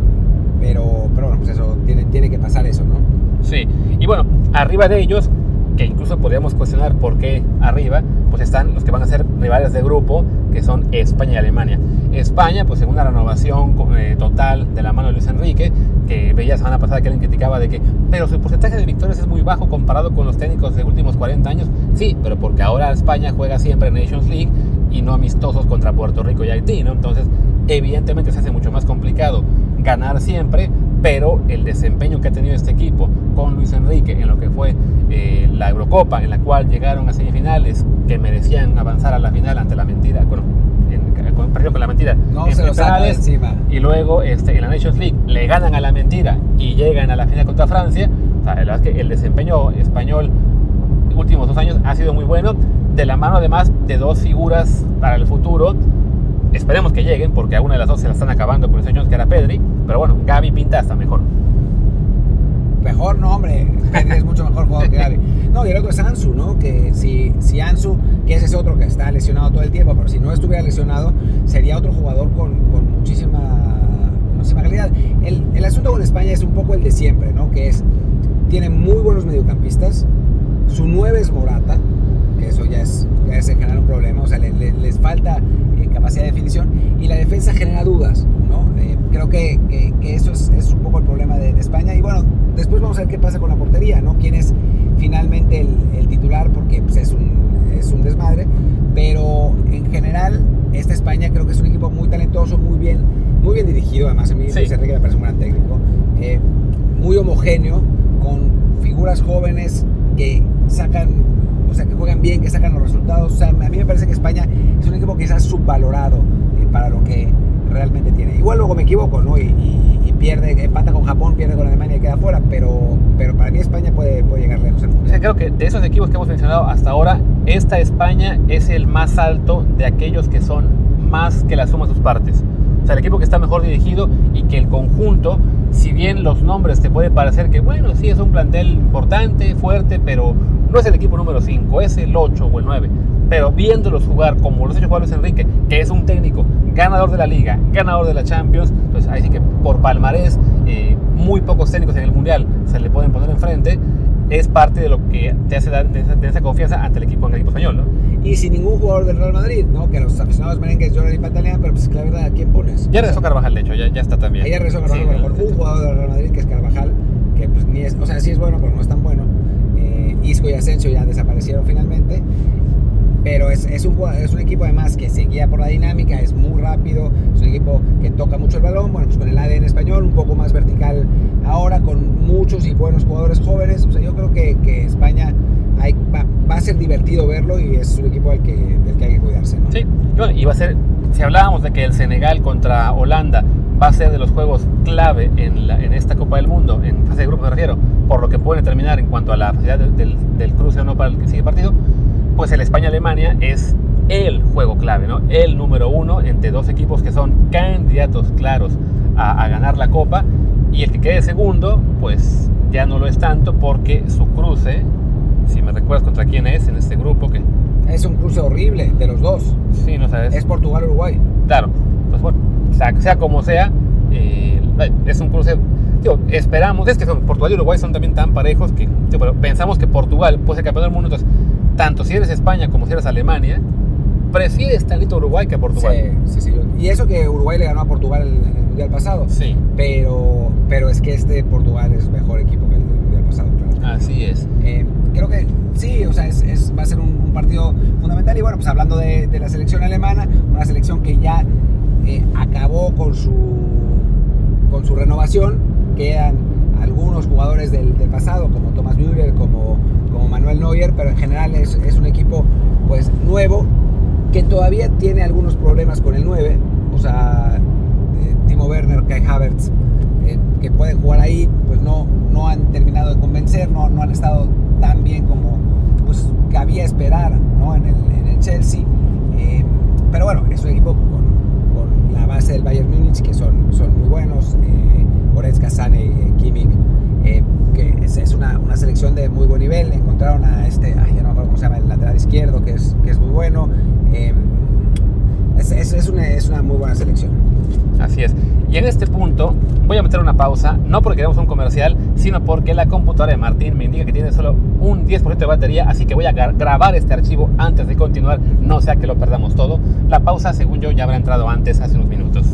pero, pero bueno, pues eso, tiene, tiene que pasar eso, ¿no? Sí, y bueno, arriba de ellos, que incluso podríamos cuestionar por qué arriba, pues están los que van a ser rivales de grupo, que son España y Alemania. España, pues según la renovación eh, total de la mano de Luis Enrique, que veía semana pasada que alguien criticaba de que, pero su porcentaje de victorias es muy bajo comparado con los técnicos de últimos 40 años. Sí, pero porque ahora España juega siempre en Nations League y no amistosos contra Puerto Rico y Haití, ¿no? Entonces, evidentemente se hace mucho más complicado ganar siempre, pero el desempeño que ha tenido este equipo con Luis Enrique en lo que fue eh, la Eurocopa, en la cual llegaron a semifinales que merecían avanzar a la final ante la mentira, bueno, en, con, con la mentira, no en se penales, encima. y luego este, en la Nations League le ganan a la mentira y llegan a la final contra Francia. O sea, la verdad es que el desempeño español últimos dos años ha sido muy bueno, de la mano además de dos figuras para el futuro Esperemos que lleguen, porque a una de las dos se la están acabando con el señor que era Pedri. Pero bueno, Gaby pinta hasta mejor. Mejor no, hombre. Pedri es mucho mejor jugador que Gaby. No, y el otro es Ansu, ¿no? Que si, si Ansu, que ese es otro que está lesionado todo el tiempo, pero si no estuviera lesionado, sería otro jugador con, con muchísima, muchísima calidad. El, el asunto con España es un poco el de siempre, ¿no? Que es, tiene muy buenos mediocampistas. Su 9 es Morata, que eso ya es, ya es generar un problema. O sea, les falta capacidad de definición y la defensa genera dudas, ¿no? Eh, creo que, que, eso es, es, un poco el problema de, España y bueno, después vamos a ver qué pasa con la portería, ¿no? Quién es finalmente el, el titular porque pues, es, un, es un desmadre, pero en general esta España creo que es un equipo muy talentoso, muy bien, muy bien dirigido, además a mí sí. Enrique me parece un gran técnico, eh, muy homogéneo, con figuras jóvenes que sacan o sea, que juegan bien, que sacan los resultados. O sea, a mí me parece que España es un equipo quizás subvalorado eh, para lo que realmente tiene. Igual luego me equivoco, ¿no? Y, pierde, empata con Japón, pierde con Alemania y queda fuera, pero, pero para mí España puede, puede llegar lejos. O sea, creo que de esos equipos que hemos mencionado hasta ahora, esta España es el más alto de aquellos que son más que la suma de sus partes. O sea, el equipo que está mejor dirigido y que el conjunto si bien los nombres te puede parecer que, bueno, sí es un plantel importante, fuerte, pero no es el equipo número 5, es el 8 o el 9. Pero viéndolos jugar como los hecho jugar Luis Enrique, que es un técnico ganador de la liga, ganador de la Champions, pues ahí sí que por palmarés, eh, muy pocos técnicos en el Mundial se le pueden poner enfrente, es parte de lo que te hace dar de esa, confianza ante el equipo, ante el equipo español, ¿no? Y sin ningún jugador del Real Madrid, ¿no? Que los aficionados merengues lloran y patalean, pero pues la verdad, ¿a quién pones? Ya regresó Carvajal, de hecho, ya, ya está también. Ya regresó Carvajal, por un jugador del Real Madrid que es Carvajal, que pues ni es, o sea, sí es bueno, pero no es tan bueno. Eh, Isco y Asensio ya desaparecieron finalmente pero es, es, un, es un equipo además que se guía por la dinámica, es muy rápido, es un equipo que toca mucho el balón, bueno, pues con el ADN español, un poco más vertical ahora, con muchos y buenos jugadores jóvenes, o sea, yo creo que, que España hay, va, va, a ser divertido verlo y es un equipo del que, del que hay que cuidarse. ¿no? Sí, y va a ser, si hablábamos de que el Senegal contra Holanda va a ser de los juegos clave en, la, en esta Copa del Mundo, en fase de grupo me refiero, por lo que puede terminar en cuanto a la facilidad del, del cruce o no para el que sigue partido, pues el España-Alemania es el juego clave, ¿no? El número uno entre dos equipos que son candidatos claros a, ganar la Copa. Y el que quede segundo, pues ya no lo es tanto porque su cruce, si me recuerdas contra quién es en este grupo, que es un cruce horrible de los dos. Sí, no sabes. Es Portugal-Uruguay. Claro, pues bueno, sea, como sea, eh, es un cruce. esperamos, es que son, Portugal y Uruguay son también tan parejos que pensamos que Portugal puede ser campeón del mundo. Entonces, tanto si eres España como si eres Alemania, prefieres tanto Uruguay que a Portugal. Sí, sí, sí. Y eso que Uruguay le ganó a Portugal en el Mundial pasado. Sí. Pero, pero es que este Portugal es mejor equipo que el Mundial pasado, claro. Así es. Eh, creo que sí, o sea, es, va a ser un, partido fundamental. Y bueno, pues hablando de, la selección alemana, una selección que ya eh, acabó con su, con su renovación, quedan algunos jugadores del, del pasado, como Thomas Müller, como Manuel Neuer, pero en general es, es, un equipo pues nuevo que todavía tiene algunos problemas con el 9, o sea, eh, Timo Werner, Kai Havertz, eh, que pueden jugar ahí, pues no, no han terminado de convencer, no, no han estado tan bien como pues cabía esperar ¿no? en, el, en el Chelsea, eh, pero bueno, es un equipo con, con, la base del Bayern Múnich que son, son muy buenos, Goretzka, Sane, Kimmich, que es, una, una, selección de muy buen nivel. Encontraron a este, ay, ya no me acuerdo cómo se llama, el lateral izquierdo, que es, que es muy bueno. Em, es, es, una, es una muy buena selección. Así es. Y en este punto voy a meter una pausa, no porque queremos un comercial, sino porque la computadora de Martín me indica que tiene solo un 10% de batería, así que voy a grabar este archivo antes de continuar, no sea que lo perdamos todo. La pausa, según yo, ya habrá entrado antes, hace unos minutos.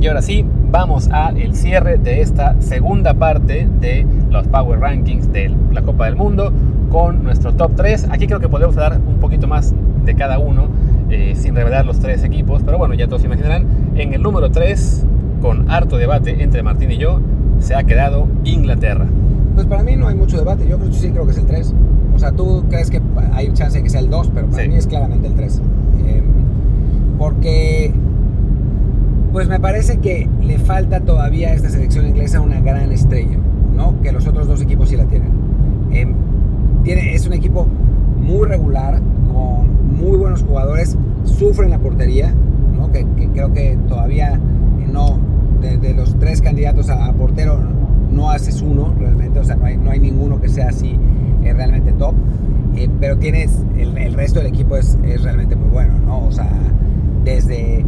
Y ahora sí, vamos al cierre de esta segunda parte de los Power Rankings de la Copa del Mundo con nuestro top 3. Aquí creo que podemos dar un poquito más de cada uno eh, sin revelar los tres equipos, pero bueno, ya todos se imaginarán. En el número 3, con harto debate entre Martín y yo, se ha quedado Inglaterra. Pues para mí no hay mucho debate, yo creo, sí creo que es el 3. O sea, tú crees que hay chance de que sea el 2, pero para mí es claramente el 3. Eh, porque pues me parece que le falta todavía a esta selección inglesa una gran estrella, ¿no? Que los otros dos equipos sí la tienen. Em, tiene, es un equipo muy regular, con muy buenos jugadores, sufre en la portería, ¿no? Que, creo que todavía no, de, los tres candidatos a, portero, no haces uno realmente, o sea, no hay, no hay ninguno que sea así eh, realmente top, eh, pero tienes, el, el, resto del equipo es, es realmente muy bueno, ¿no? O sea, desde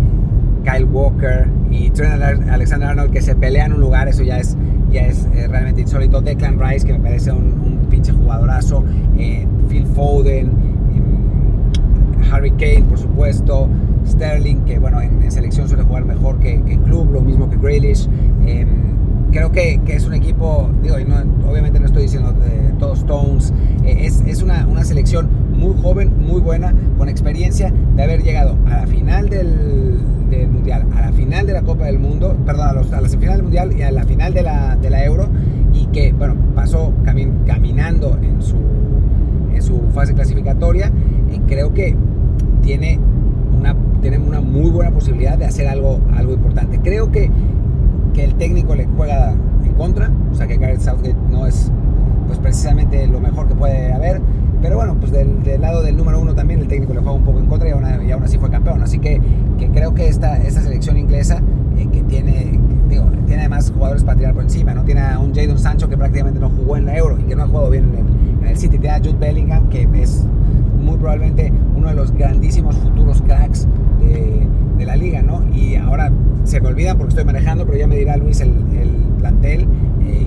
Kyle Walker y Trent Alexander Arnold que se pelean un lugar, eso ya es, ya es eh, realmente insólito. Declan Rice, que me parece un, pinche jugadorazo. Eh, Phil Foden, em, Harry Kane, por supuesto. Sterling, que bueno, en, selección suele jugar mejor que, en club, lo mismo que Grealish. Em, creo que, es un equipo, digo, no, obviamente no estoy diciendo de todos Stones, eh, es, es una, una, selección muy joven, muy buena, con experiencia de haber llegado a la final del, del Mundial, a la final de la Copa del Mundo, perdón, a, los, a la semifinal del Mundial y a la final de la, de la Euro, y que, bueno, pasó caminando en su, en su fase clasificatoria, y creo que tiene una, tiene una muy buena posibilidad de hacer algo, algo importante. Creo que, que el técnico le juega en contra, o sea que Gareth Southgate no es pues precisamente lo mejor que puede haber. Pero bueno, pues del, lado del número uno también el técnico le juega un poco en contra y aún, así fue campeón. Así que, que creo que esta, esta selección inglesa, eh, que tiene, digo, tiene además más jugadores para tirar por encima, ¿no? Tiene a un Jadon Sancho que prácticamente no jugó en la Euro y que no ha jugado bien en el, en el City. Tiene a Jude Bellingham que es muy probablemente uno de los grandísimos futuros cracks de, de la liga, ¿no? Y ahora se me olvida porque estoy manejando, pero ya me dirá Luis el, el plantel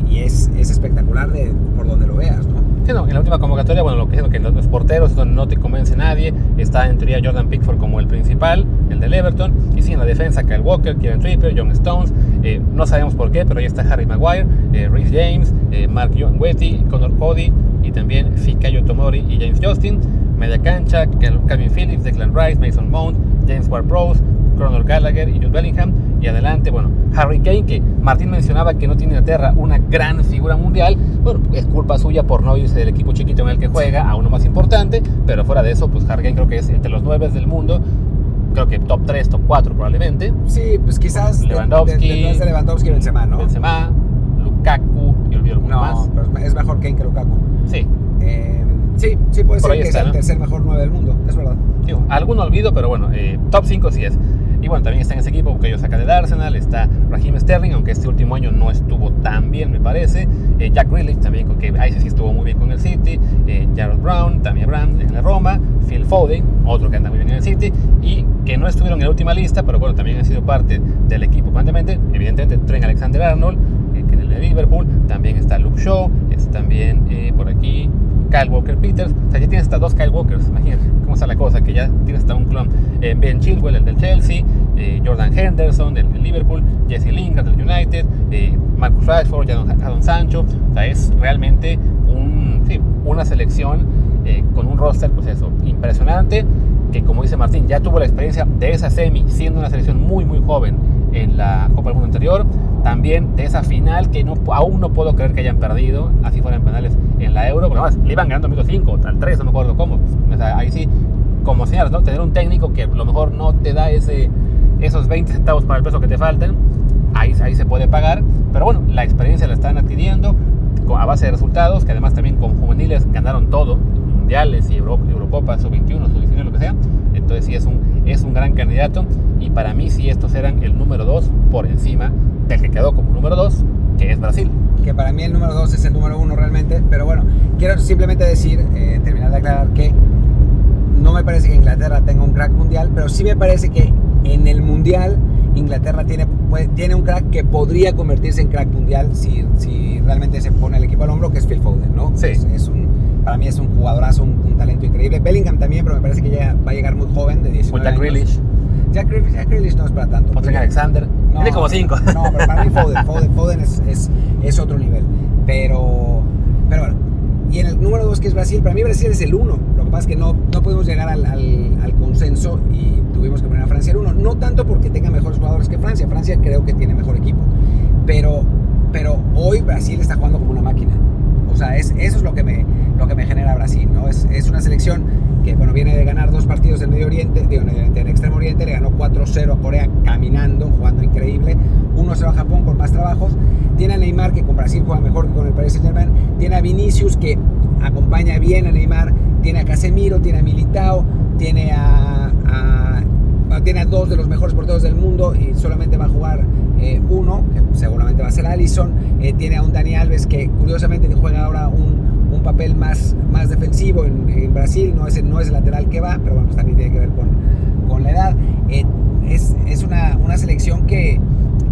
y es, es espectacular de, por donde lo veas, ¿no? En la última convocatoria, bueno, lo que lo que los porteros no te convence nadie, está en teoría Jordan Pickford como el principal, el del Everton, y sí, en la defensa Kyle Walker, Kieran Tripper, John Stones, eh, no sabemos por qué, pero ahí está Harry Maguire, eh, Rhys James, eh, Mark Wetty, Connor Cody, y también Fikayo Tomori y James Justin, media cancha, Calvin Phillips, Declan Rice, Mason Mount, James Ward-Prowse, Conor Gallagher y Jude Bellingham. Y adelante, bueno, Harry Kane, que Martín mencionaba que no tiene Inglaterra una gran figura mundial. Bueno, es culpa suya por no irse del equipo chiquito en el que juega a uno más importante. Pero fuera de eso, pues Harry Kane creo que es entre los nueve del mundo. Creo que top 3, top 4 probablemente. Sí, pues quizás Lewandowski, de, de, de Lewandowski y Benzema, ¿no? Benzema, Lukaku y olvido alguno no, más. pero es mejor Kane que Lukaku. Sí. Eh, sí, sí puede Por ser que está, sea ¿no? el tercer mejor 9 del mundo, es verdad. Digo, algún olvido, pero bueno, eh, top 5 sí es. Y bueno, también está en ese equipo que ellos saca del Arsenal, está Raheem Sterling, aunque este último año no estuvo tan bien, me parece. Eh, Jack Grealish también, que ahí sí estuvo muy bien con el City. Eh, Jared Brown, Tammy Abraham en la Roma. Phil Foden, otro que anda muy bien en el City. Y que no estuvieron en la última lista, pero bueno, también han sido parte del equipo constantemente. Evidentemente, Trent Alexander-Arnold, eh, que en el de Liverpool. También está Luke Shaw, está también eh, por aquí Kyle Walker Peters. O sea, ya tienes hasta dos Kyle Walkers, imagínate cómo está la cosa, que ya tienes hasta un clon. Eh, ben Chilwell, el del Chelsea, eh, Jordan Henderson, del, del, Liverpool, Jesse Lingard, del United, eh, Marcus Rashford, Jadon, Sancho. O sea, es realmente un, sí, una selección eh, con un roster, pues eso, impresionante. Que como dice Martín, ya tuvo la experiencia de esa semi, siendo una selección muy, muy joven en la Copa del Mundo anterior. También de esa final que no, aún no puedo creer que hayan perdido, así fueran penales en la Euro, porque además le iban ganando minuto 5, al 3, no me acuerdo cómo. O sea, ahí sí, como señalas, ¿no? Tener un técnico que a lo mejor no te da ese, esos 20 centavos para el peso que te faltan, ahí, ahí se puede pagar. Pero bueno, la experiencia la están adquiriendo a base de resultados, que además también con juveniles ganaron todo, mundiales y Euro, Eurocopas, o 21, o 19, lo que sea. Entonces sí es un, es un gran candidato y para mí sí estos eran el número 2 por encima del que quedó como número 2, que es Brasil. Que para mí el número 2 es el número 1 realmente, pero bueno, quiero simplemente decir, eh, terminar de aclarar que no me parece que Inglaterra tenga un crack mundial, pero sí me parece que en el mundial Inglaterra tiene, puede, tiene un crack que podría convertirse en crack mundial si, si realmente se pone el equipo al hombro, que es Phil Foden, ¿no? Sí. Es, es un, para mí es un jugadorazo, un, un, talento increíble. Bellingham también, pero me parece que ya va a llegar muy joven, de 19 o Jack años. Grealish. Jack Grealish, Jack Grealish no es para tanto. Trent Alexander. No, Tiene como 5. No, pero para mí Foden, Foden, Foden es, es, es, otro nivel. Pero, pero bueno. Y en el número 2, que es Brasil, para mí Brasil es el 1. Lo que pasa es que no, no pudimos llegar al, al, al, consenso y tuvimos que poner a Francia el 1. No tanto porque tenga mejores jugadores que Francia. Francia creo que tiene mejor equipo. Pero, pero hoy Brasil está jugando como una máquina. O sea, es, eso es lo que me, lo que me genera Brasil, ¿no? Es, es una selección que, bueno, viene de ganar dos partidos en Medio Oriente, digo, en, en Extremo Oriente, le ganó 4-0 a Corea caminando, jugando increíble, 1-0 a Japón con más trabajos, tiene a Neymar que con Brasil juega mejor que con el Paris Saint-Germain, tiene a Vinicius que acompaña bien a Neymar, tiene a Casemiro, tiene a Militao, tiene a, a, tiene a dos de los mejores porteros del mundo y solamente va a jugar eh, uno, que seguramente va a ser Allison, eh, tiene a un Dani Alves que curiosamente juega ahora un, un papel más, más defensivo en, en, Brasil, no es, no es el lateral que va, pero pues también tiene que ver con, con la edad. Eh, es, es una, una, selección que,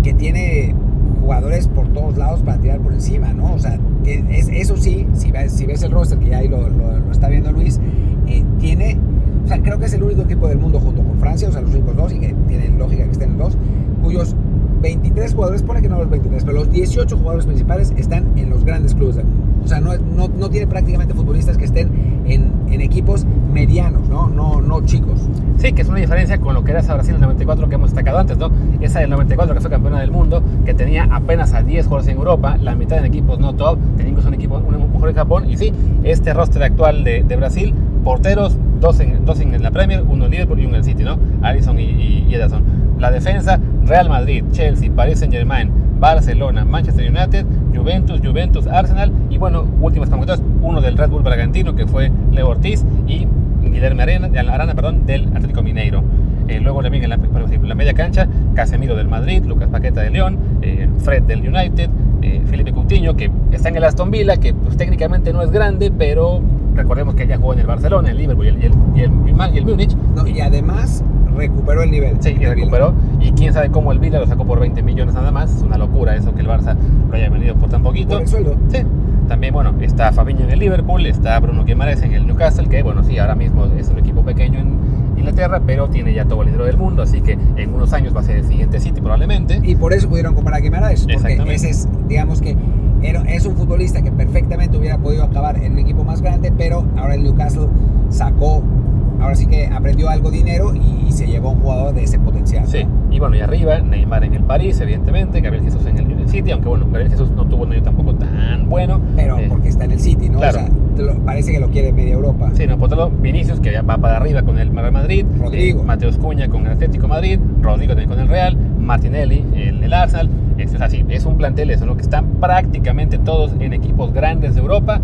que tiene jugadores por todos lados para tirar por encima, ¿no? O sea, es, eso sí, si ves, si ves el roster, que ya ahí lo, lo, lo está viendo Luis, eh, tiene, o sea, creo que es el único equipo del mundo junto con Francia, o sea, los únicos dos, y que tiene lógica que estén dos, cuyos 23 jugadores, pone que no los 23, pero los 18 jugadores principales están en los grandes clubes del mundo. O sea, no, no, no tiene prácticamente futbolistas que estén en, en, equipos medianos, ¿no? No, no chicos. Sí, que es una diferencia con lo que era esa Brasil en el 94 que hemos destacado antes, ¿no? Esa del 94 que fue campeona del mundo, que tenía apenas a 10 jugadores en Europa, la mitad en equipos no top, tenía incluso un equipo, un mejor en Japón, y sí, este roster actual de, de Brasil, porteros, dos en, dos en la Premier, uno en Liverpool y uno en el City, ¿no? Allison y, Ederson. La defensa, Real Madrid, Chelsea, Paris Saint Germain, Barcelona, Manchester United, Juventus, Juventus, Arsenal y bueno, últimos convocatorias, uno del Red Bull Bragantino que fue Leo Ortiz y Guillermo Arana, Arana perdón, del Atlético Mineiro. Eh, luego también en la, la, media cancha, Casemiro del Madrid, Lucas Paqueta del León, eh, Fred del United, eh, Felipe Coutinho, que está en el Aston Villa, que pues, técnicamente no es grande, pero recordemos que ya jugó en el Barcelona, el Liverpool y el, y el, y el, Múnich. y además recuperó el nivel. Sí, y recuperó. Y quién sabe cómo el Villa lo sacó por 20 millones nada más. Es una locura eso que el Barça lo haya venido por tan poquito. Por el sueldo. Sí. También, bueno, está Fabiño en el Liverpool, está Bruno Guimaraes en el Newcastle, que, bueno, sí, ahora mismo es un equipo pequeño en Inglaterra, pero tiene ya todo el dinero del mundo, así que en unos años va a ser el siguiente City probablemente. Y por eso pudieron comprar a Guimaraes, porque ese es, digamos que es un futbolista que perfectamente hubiera podido acabar en un equipo más grande, pero ahora el Newcastle sacó ahora sí que aprendió algo dinero y, se llevó un jugador de ese potencial. Sí, y bueno, y arriba Neymar en el París, evidentemente, Gabriel Jesús en el City, aunque bueno, Gabriel Jesús no tuvo un año tampoco tan bueno. Pero eh, porque está en el City, ¿no? O sea, parece que lo quiere media Europa. Sí, no, por otro Vinicius, que va para arriba con el Real Madrid, Rodrigo. Eh, Mateos Cuña con el Atlético Madrid, Rodrigo también con el Real, Martinelli en el Arsenal. Es, así, es un plantel eso, ¿no? Que están prácticamente todos en equipos grandes de Europa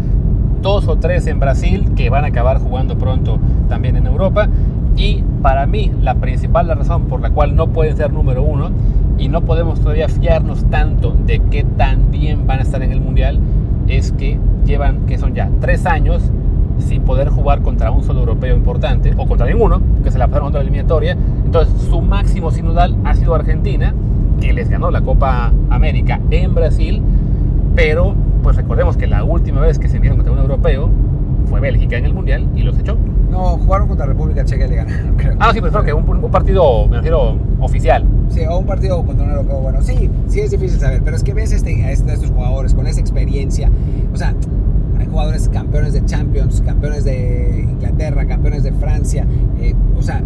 dos o tres en Brasil que van a acabar jugando pronto también en Europa. Y para mí la principal razón por la cual no pueden ser número uno y no podemos todavía fiarnos tanto de qué tan bien van a estar en el Mundial es que llevan, que son ya tres años sin poder jugar contra un solo europeo importante o contra ninguno, que se la pasaron contra la eliminatoria. Entonces su máximo sinodal ha sido Argentina, que les ganó la Copa América en Brasil, pero pues recordemos que la última vez que se vieron contra un europeo fue Bélgica en el Mundial y los echó. No, jugaron contra República Checa y le ganaron, creo. Ah, sí, pues creo que un, un, partido, me refiero, oficial. Sí, o un partido contra un europeo. Bueno, sí, sí es difícil saber, pero es que ves este, a estos jugadores con esa experiencia. O sea, hay jugadores campeones de Champions, campeones de Inglaterra, campeones de Francia. Eh, o sea,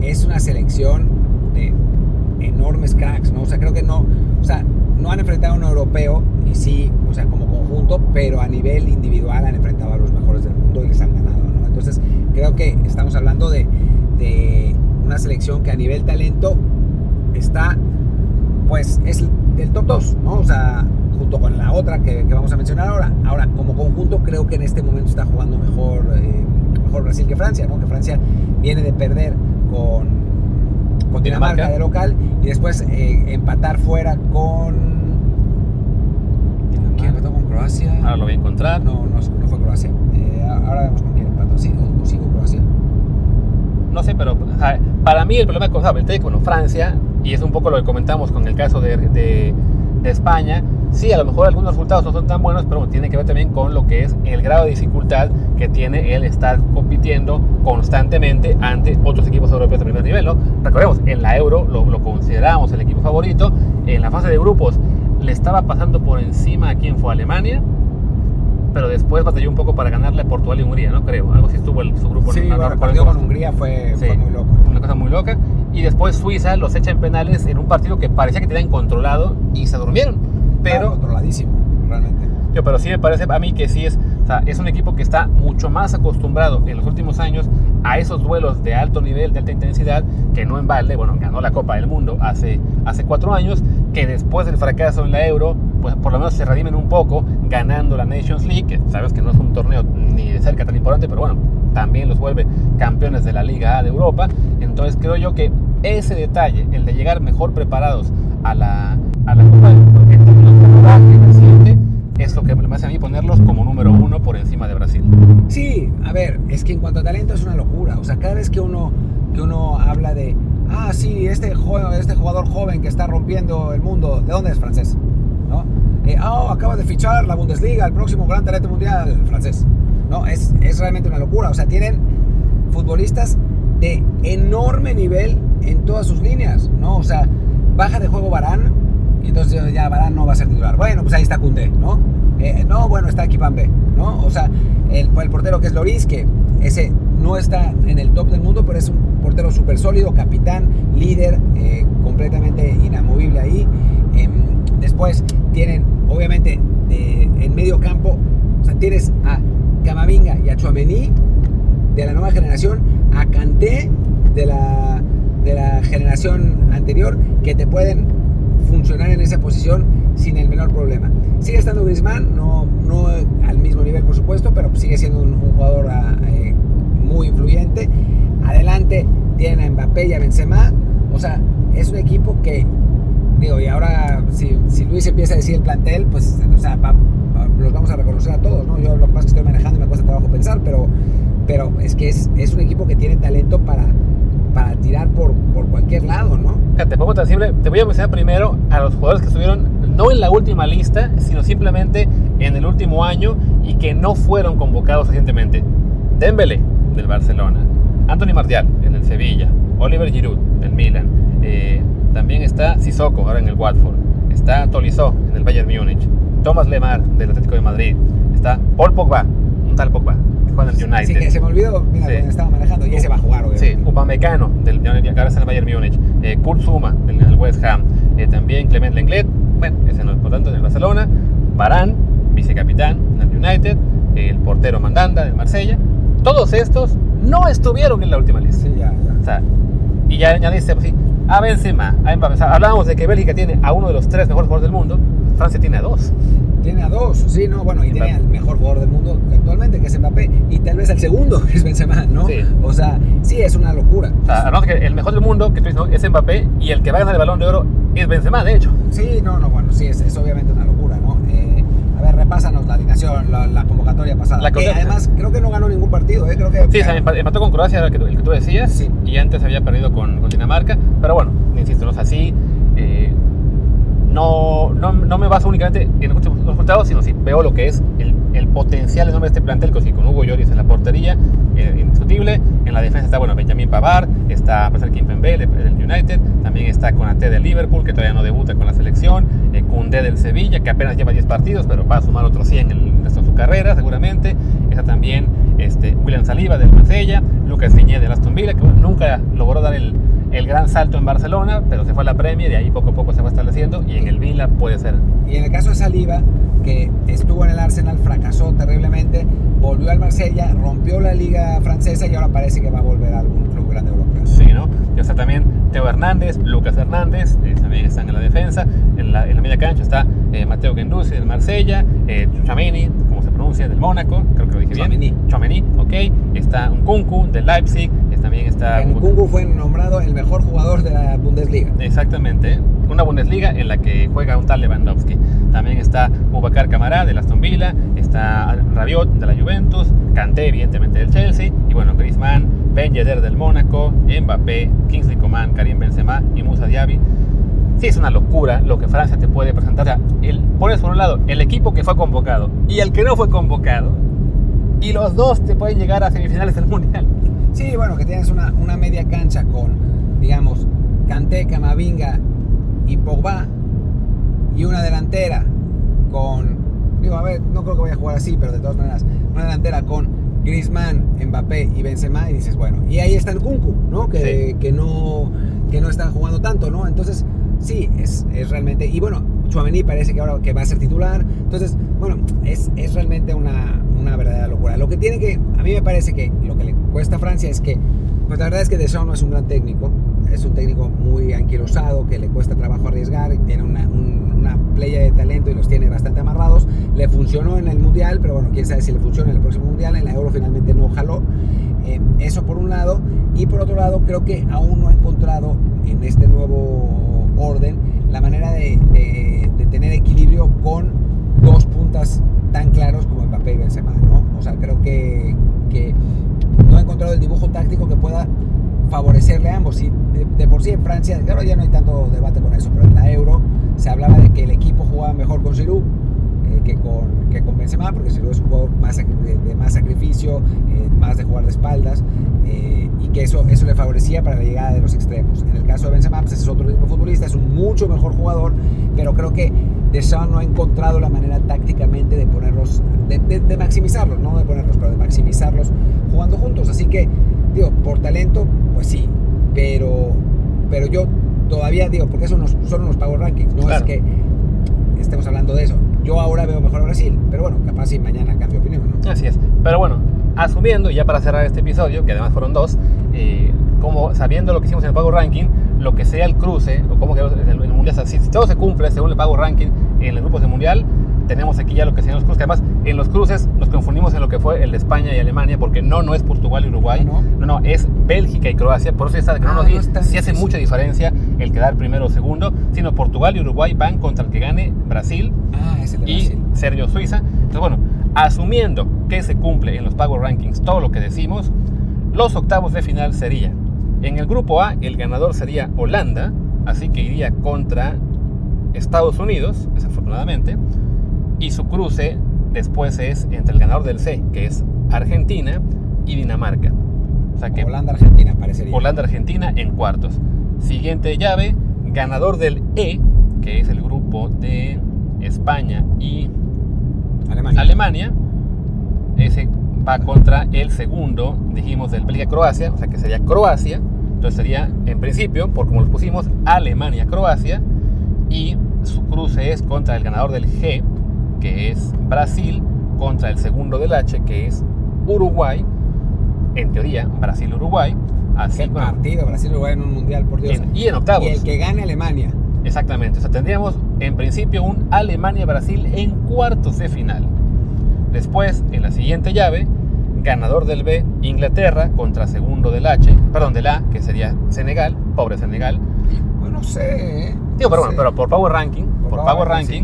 es una selección de enormes cracks, ¿no? O sea, creo que no, o sea, no han enfrentado a un europeo y sí, o sea, como conjunto, pero a nivel individual han enfrentado a los mejores del mundo y les han ganado. Entonces, creo que estamos hablando de, de una selección que a nivel talento está, pues, es del top 2, ¿no? O sea, junto con la otra que, que, vamos a mencionar ahora. Ahora, como conjunto, creo que en este momento está jugando mejor, eh, mejor Brasil que Francia, ¿no? Que Francia viene de perder con con Dinamarca, de local y después eh, empatar fuera con. ¿Quién empató con Croacia? Ahora lo voy a encontrar. No, no, no fue Croacia. Eh, ahora vemos No sé, pero para mí el problema con Francia, y es un poco lo que comentamos con el caso de, España, Sí, a lo mejor algunos resultados no son tan buenos, pero tiene que ver también con lo que es el grado de dificultad que tiene el estar compitiendo constantemente ante otros equipos europeos de primer nivel. ¿no? Recordemos, en la Euro lo, lo consideramos el equipo favorito, en la fase de grupos le estaba pasando por encima a quien fue Alemania, pero después batalló un poco para ganarle a Portugal y Hungría, ¿no? Creo. Algo así estuvo el, su grupo. Sí, no, no perdió con Hungría fue, fue, muy loco. Una cosa muy loca. Y después Suiza los echa en penales en un partido que parecía que tenían controlado y se durmieron pero controladísimo, realmente. Yo, pero sí me parece a mí que sí es, o sea, es un equipo que está mucho más acostumbrado en los últimos años a esos duelos de alto nivel, de alta intensidad, que no en balde, bueno, ganó la Copa del Mundo hace, hace cuatro años, que después del fracaso en la Euro, pues por lo menos se redimen un poco ganando la Nations League, que sabes que no es un torneo ni de cerca tan importante, pero bueno, también los vuelve campeones de la Liga A de Europa. Entonces creo yo que ese detalle, el de llegar mejor preparados a la, a la Copa del Mundo, es lo que me hace a mí ponerlos como número uno por encima de Brasil. Sí, a ver, es que en cuanto a talento es una locura. O sea, cada vez que uno, que uno habla de, ah, sí, este, este jugador joven que está rompiendo el mundo, ¿de dónde es francés? ¿No? Eh, oh, acaba de fichar la Bundesliga, el próximo gran talento mundial francés. No, es, es realmente una locura. O sea, tienen futbolistas de enorme nivel en todas sus líneas, ¿no? O sea, baja de juego Barán y entonces ya Barán no va a ser titular. Bueno, pues ahí está Cundé, ¿no? Eh, no, bueno, está Kipambe, ¿no? O sea, el, el portero que es Loris, que ese no está en el top del mundo, pero es un portero súper sólido, capitán, líder, eh, completamente inamovible ahí. Em, después tienen, obviamente, en medio campo, tienes a Camavinga y a Chuamení de la nueva generación, a Kanté de la, de la generación anterior, que te pueden funcionar en esa posición sin el menor problema. Sigue estando Griezmann, no, no al mismo nivel por supuesto, pero sigue siendo un, jugador ah, eh, muy influyente. Adelante tienen a Mbappé y a Benzema. O sea, es un equipo que, digo, y ahora si, si Luis empieza a decir el plantel, pues, o sea, los vamos a reconocer a todos, ¿no? Yo lo que pasa es que estoy manejando y me cuesta trabajo pensar, pero, pero es que es, es un equipo que tiene talento para, para tirar por, por cualquier lado, ¿no? Te pongo tan simple, te voy a mencionar primero a los jugadores que estuvieron no en la última lista, sino simplemente en el último año y que no fueron convocados recientemente. Dembélé, del Barcelona. Anthony Martial, en el Sevilla. Oliver Giroud, del Milan. Eh, también está Sissoko, ahora en el Watford. Está Tolisso, en el Bayern Múnich. Thomas Lemar, del Atlético de Madrid. Está Paul Pogba, un tal Pogba, que juega en el United. Sí, que se me olvidó, mira, Sí. cuando estaba manejando, y ese va a jugar, Sí, obviamente. Upamecano, del, que ahora está en el Bayern Múnich. Eh, Kurt Zuma, del, del West Ham. Eh, también Clement Lenglet, bueno, ese no es por tanto, del Barcelona. Barán, vicecapitán del United. El portero Mandanda, del Marsella. Todos estos no estuvieron en la última lista. Sí, ya, ya. O sea, y ya añadiste, pues sí, a Benzema, a Mbappé. O sea, hablábamos de que Bélgica tiene a uno de los tres mejores jugadores del mundo. Francia tiene a dos. Tiene a dos, sí, no, bueno, y tiene Mbappé. al mejor jugador del mundo actualmente, que es Mbappé, y tal vez al segundo, que es Benzema, ¿no? Sí. O sea, sí, es una locura. O sea, de que el mejor del mundo, que tú dices, ¿no? es Mbappé, y el que va a ganar el balón de oro es Benzema, de hecho. Sí, no, no, bueno, sí, es, es obviamente una locura, ¿no? Eh, a ver, repásanos la alineación, la, la convocatoria pasada. La que además, creo que no ganó ningún partido, ¿eh? Creo que... Sí, o sea, empa- empató con Croacia, el que, tú- el que tú decías, Sí. y antes había perdido con, con Dinamarca, pero bueno, insisto, no es así. eh, no, no, me baso únicamente en los resultados, sino si veo lo que es el, el potencial enorme de este plantel, que con Hugo Lloris en la portería, eh, indiscutible. En la defensa está, bueno, Benjamin Pavard, está Pascal Kimpembe del United, también está Konaté del Liverpool, que todavía no debuta con la selección, eh, Koundé del Sevilla, que apenas lleva 10 partidos, pero va a sumar otros 100 en el resto de su carrera, seguramente. Está también este, William Saliba del Marsella, Lucas Diñé del Aston Villa, que nunca logró dar el, el gran salto en Barcelona, pero se fue a la Premier y ahí poco a poco se va estableciendo, y en el Villa puede ser. Y en el caso de Saliba, que estuvo en el Arsenal, fracasó terriblemente, volvió al Marsella, rompió la liga francesa y ahora parece que va a volver a algún club grande europeo. Sí, ¿no? Y está también Teo Hernández, Lucas Hernández, eh, también están en la defensa. En la, en la media cancha está eh, Mateo Gendouzi del Marsella, eh, se pronuncia, del Mónaco, creo que lo dije Tchouaméni. bien. Chouameni, ok. Está Nkunku del Leipzig, también está... Nkunku fue nombrado el mejor jugador de la Bundesliga. Exactamente, una Bundesliga en la que juega un tal Lewandowski. También está Boubacar Camará del Aston Villa, está Rabiot de la Juventus, Kanté evidentemente del Chelsea, y bueno, Griezmann, Ben Yedder del Mónaco, Mbappé, Kingsley Coman, Karim Benzema y Moussa Diaby. Sí, es una locura lo que Francia te puede presentar. O sea, el, pones por un lado el equipo que fue convocado y el que no fue convocado, y los dos te pueden llegar a semifinales del Mundial. Sí, bueno, que tienes una, una media cancha con, digamos, Kanté, Camavinga y Pogba y una delantera con, digo, a ver, no creo que vaya a jugar así, pero de todas maneras, una delantera con Griezmann, Mbappé y Benzema y dices, bueno, y ahí está el Kunku, ¿no? Que, Sí. que no que no está jugando tanto, ¿no? Entonces, sí, es, es realmente, y bueno, Chouameni parece que ahora que va a ser titular, entonces, bueno, es, es realmente una, una verdadera locura. Lo que tiene que, a mí me parece que lo que le cuesta a Francia es que, pues la verdad es que Deschamps no es un gran técnico, es un técnico muy anquilosado, que le cuesta trabajo arriesgar, tiene una, un- una playa de talento y los tiene bastante amarrados. Le funcionó en el Mundial, pero bueno, quién sabe si le funciona en el próximo Mundial. En la Euro finalmente no jaló. Eh, eso por un lado. Y por otro lado, creo que aún no ha encontrado en este nuevo orden la manera de, de- de tener equilibrio con dos puntas tan claros como Mbappé y Benzema, ¿no? O sea, creo que, que no ha encontrado el dibujo táctico que pueda favorecerle a ambos. Y de, de por sí en Francia, claro, ya no hay tanto debate con eso, pero en la Euro se hablaba de que el equipo jugaba mejor con Giroud eh, que, con, que con Benzema, porque Giroud es un jugador más, de, de más sacrificio, eh, más de jugar de espaldas, eh, y que eso, eso le favorecía para la llegada de los extremos. En el caso de Benzema, pues ese es otro tipo de futbolista, es un mucho mejor jugador, pero creo que Deschamps no ha encontrado la manera tácticamente de ponerlos, de, de- de maximizarlos, no de ponerlos, pero de maximizarlos jugando juntos. Así que, digo, por talento, pues sí, pero, pero yo todavía digo, porque eso nos, son unos Power Rankings, no Claro. es que estemos hablando de eso. Yo ahora veo mejor a Brasil, pero bueno, capaz si mañana cambio de opinión, ¿no? Así es. Pero bueno, asumiendo, y ya para cerrar este episodio, que además fueron dos, eh, como sabiendo lo que hicimos en el Pago Ranking, lo que sea el cruce, o como que el, el Mundial, si todo se cumple según el Pago Ranking en los grupos del Mundial, tenemos aquí ya lo que serían los cruces. Además, en los cruces nos confundimos en lo que fue el de España y Alemania, porque no, no es Portugal y Uruguay. ¿No? no, no, es Bélgica y Croacia. Por eso está, que no Ah, nos no di- es tan sí hace mucha diferencia el quedar primero o segundo, sino Portugal y Uruguay van contra el que gane Brasil Ah, es el de y. Sergio Suiza. Entonces, bueno, asumiendo que se cumple en los Power Rankings todo lo que decimos, los octavos de final sería, en el grupo A, el ganador sería Holanda, así que iría contra Estados Unidos, desafortunadamente, y su cruce después es entre el ganador del C, que es Argentina, y Dinamarca. O sea que Holanda-Argentina, parecería. Holanda-Argentina en cuartos. Siguiente llave, ganador del E, que es el grupo de España y Alemania. Alemania. Ese va contra el segundo, dijimos, del Bélgica-Croacia, o sea que sería Croacia. Entonces sería, en principio, por como lo pusimos, Alemania-Croacia. Y su cruce es contra el ganador del G, que es Brasil, contra el segundo del H, que es Uruguay. En teoría, Brasil-Uruguay. Así Qué bueno, partido, Brasil-Uruguay en un mundial, por Dios. en- y en octavos. Y el que gane Alemania. Exactamente. O sea, tendríamos en principio un Alemania-Brasil en cuartos de final. Después, en la siguiente llave, ganador del B, Inglaterra contra segundo del H, perdón, del A, que sería Senegal, pobre Senegal. Bueno, no sé, ¿eh? Digo, pero No bueno, pero por Power Ranking, por, Por Power, Power Ranking,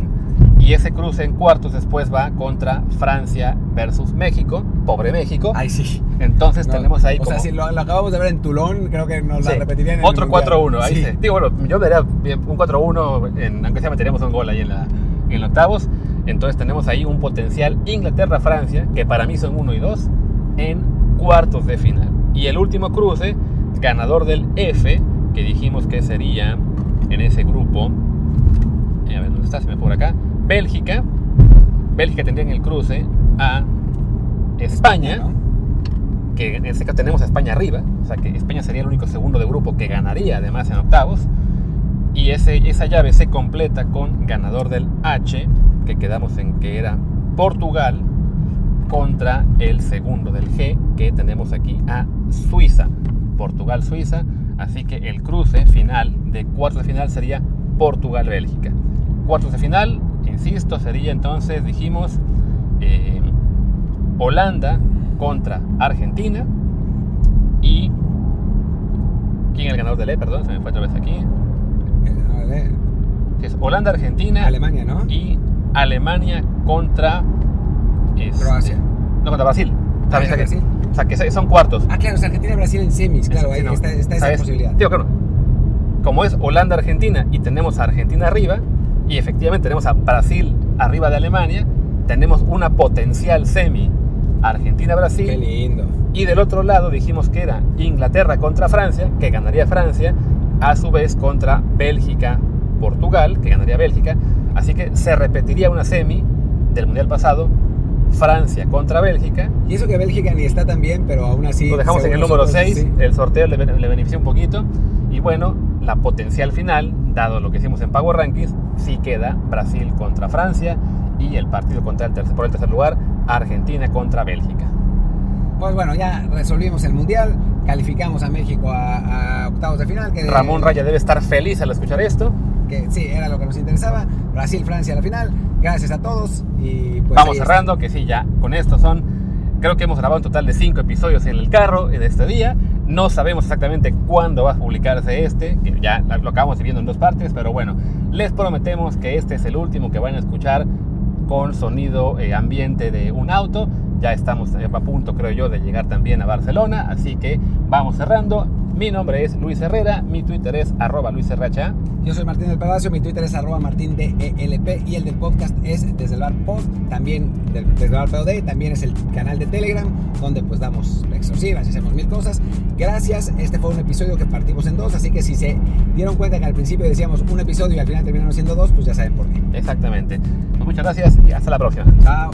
y ese cruce en cuartos después va contra Francia versus México, pobre México. Ay, sí. Entonces No, tenemos ahí O como... sea, si lo, lo acabamos de ver en Toulon, creo que nos la Sí, repetirían en el Otro mundial. 4-1, ahí Sí. Digo, bueno, yo bien un 4-1, en- aunque sea meteríamos un gol ahí en, la, en los octavos. Entonces tenemos ahí un potencial Inglaterra-Francia, que para mí son 1 y 2, en cuartos de final. Y el último cruce, ganador del F, que dijimos que sería en ese grupo, eh, a ver, ¿dónde está? Se me por acá. Bélgica. Bélgica tendría en el cruce a España ¿no? que en este caso tenemos a España arriba, o sea que España sería el único segundo de grupo que ganaría además en octavos. Y ese, esa llave se completa con ganador del H, que quedamos en que era Portugal, contra el segundo del G, que tenemos aquí a Suiza. Portugal-Suiza, así que el cruce final de cuartos de final sería Portugal-Bélgica. Cuartos de final, insisto, sería entonces, dijimos, eh, Holanda contra Argentina y ¿quién es el ganador del E? Perdón, se me fue otra vez aquí. Ver, Sí, Es Holanda, Argentina Alemania, ¿no? y Alemania contra este, Croacia. No, contra Brasil. Ah, sea que- Brasil. O sea, que son cuartos. Ah, claro, o sea, Argentina y Brasil en semis, claro, Sí, ahí no. está, está esa ¿Sabes? posibilidad. Digo, claro, como es Holanda-Argentina y tenemos a Argentina arriba, y efectivamente tenemos a Brasil arriba de Alemania, tenemos una potencial semi Qué Argentina-Brasil. lindo. Y del otro lado dijimos que era Inglaterra contra Francia, que ganaría Francia, a su vez contra Bélgica-Portugal, que ganaría Bélgica. Así que se repetiría una semi del Mundial pasado, Francia contra Bélgica. Y eso que Bélgica ni está tan bien, pero aún así. Lo dejamos en el número nosotros, 6, sí. el sorteo le, le beneficia un poquito. Y bueno, la potencial final, dado lo que hicimos en Power Rankings, sí queda Brasil contra Francia y el partido contra el tercer, por el tercer lugar, Argentina contra Bélgica. Pues bueno, ya resolvimos el mundial, calificamos a México a, a octavos de final. Que Ramón Raya debe estar feliz al escuchar esto. Que sí, era lo que nos interesaba. Brasil, Francia a la final. Gracias a todos. Y pues Vamos está. cerrando, que sí, ya con esto son, creo que hemos grabado un total de 5 episodios en el carro de este día. No sabemos exactamente cuándo va a publicarse este, que ya lo acabamos viendo en dos partes, pero bueno, les prometemos que este es el último que van a escuchar con sonido eh, ambiente de un auto. Ya estamos eh, a punto, creo yo, de llegar también a Barcelona, así que vamos cerrando. Mi nombre es Luis Herrera, mi Twitter es arroba luisrha. Yo soy Martín del Palacio, mi Twitter es arroba martindelp y el del pod es desde el bar pod, también del, desde el bar POD, también es el canal de Telegram donde pues damos exorcivas y hacemos mil cosas. Gracias, este fue un episodio que partimos en dos, así que si se dieron cuenta que al principio decíamos un episodio y al final terminaron siendo dos, pues ya saben por qué. Exactamente. Pues muchas gracias y hasta la próxima. Chao.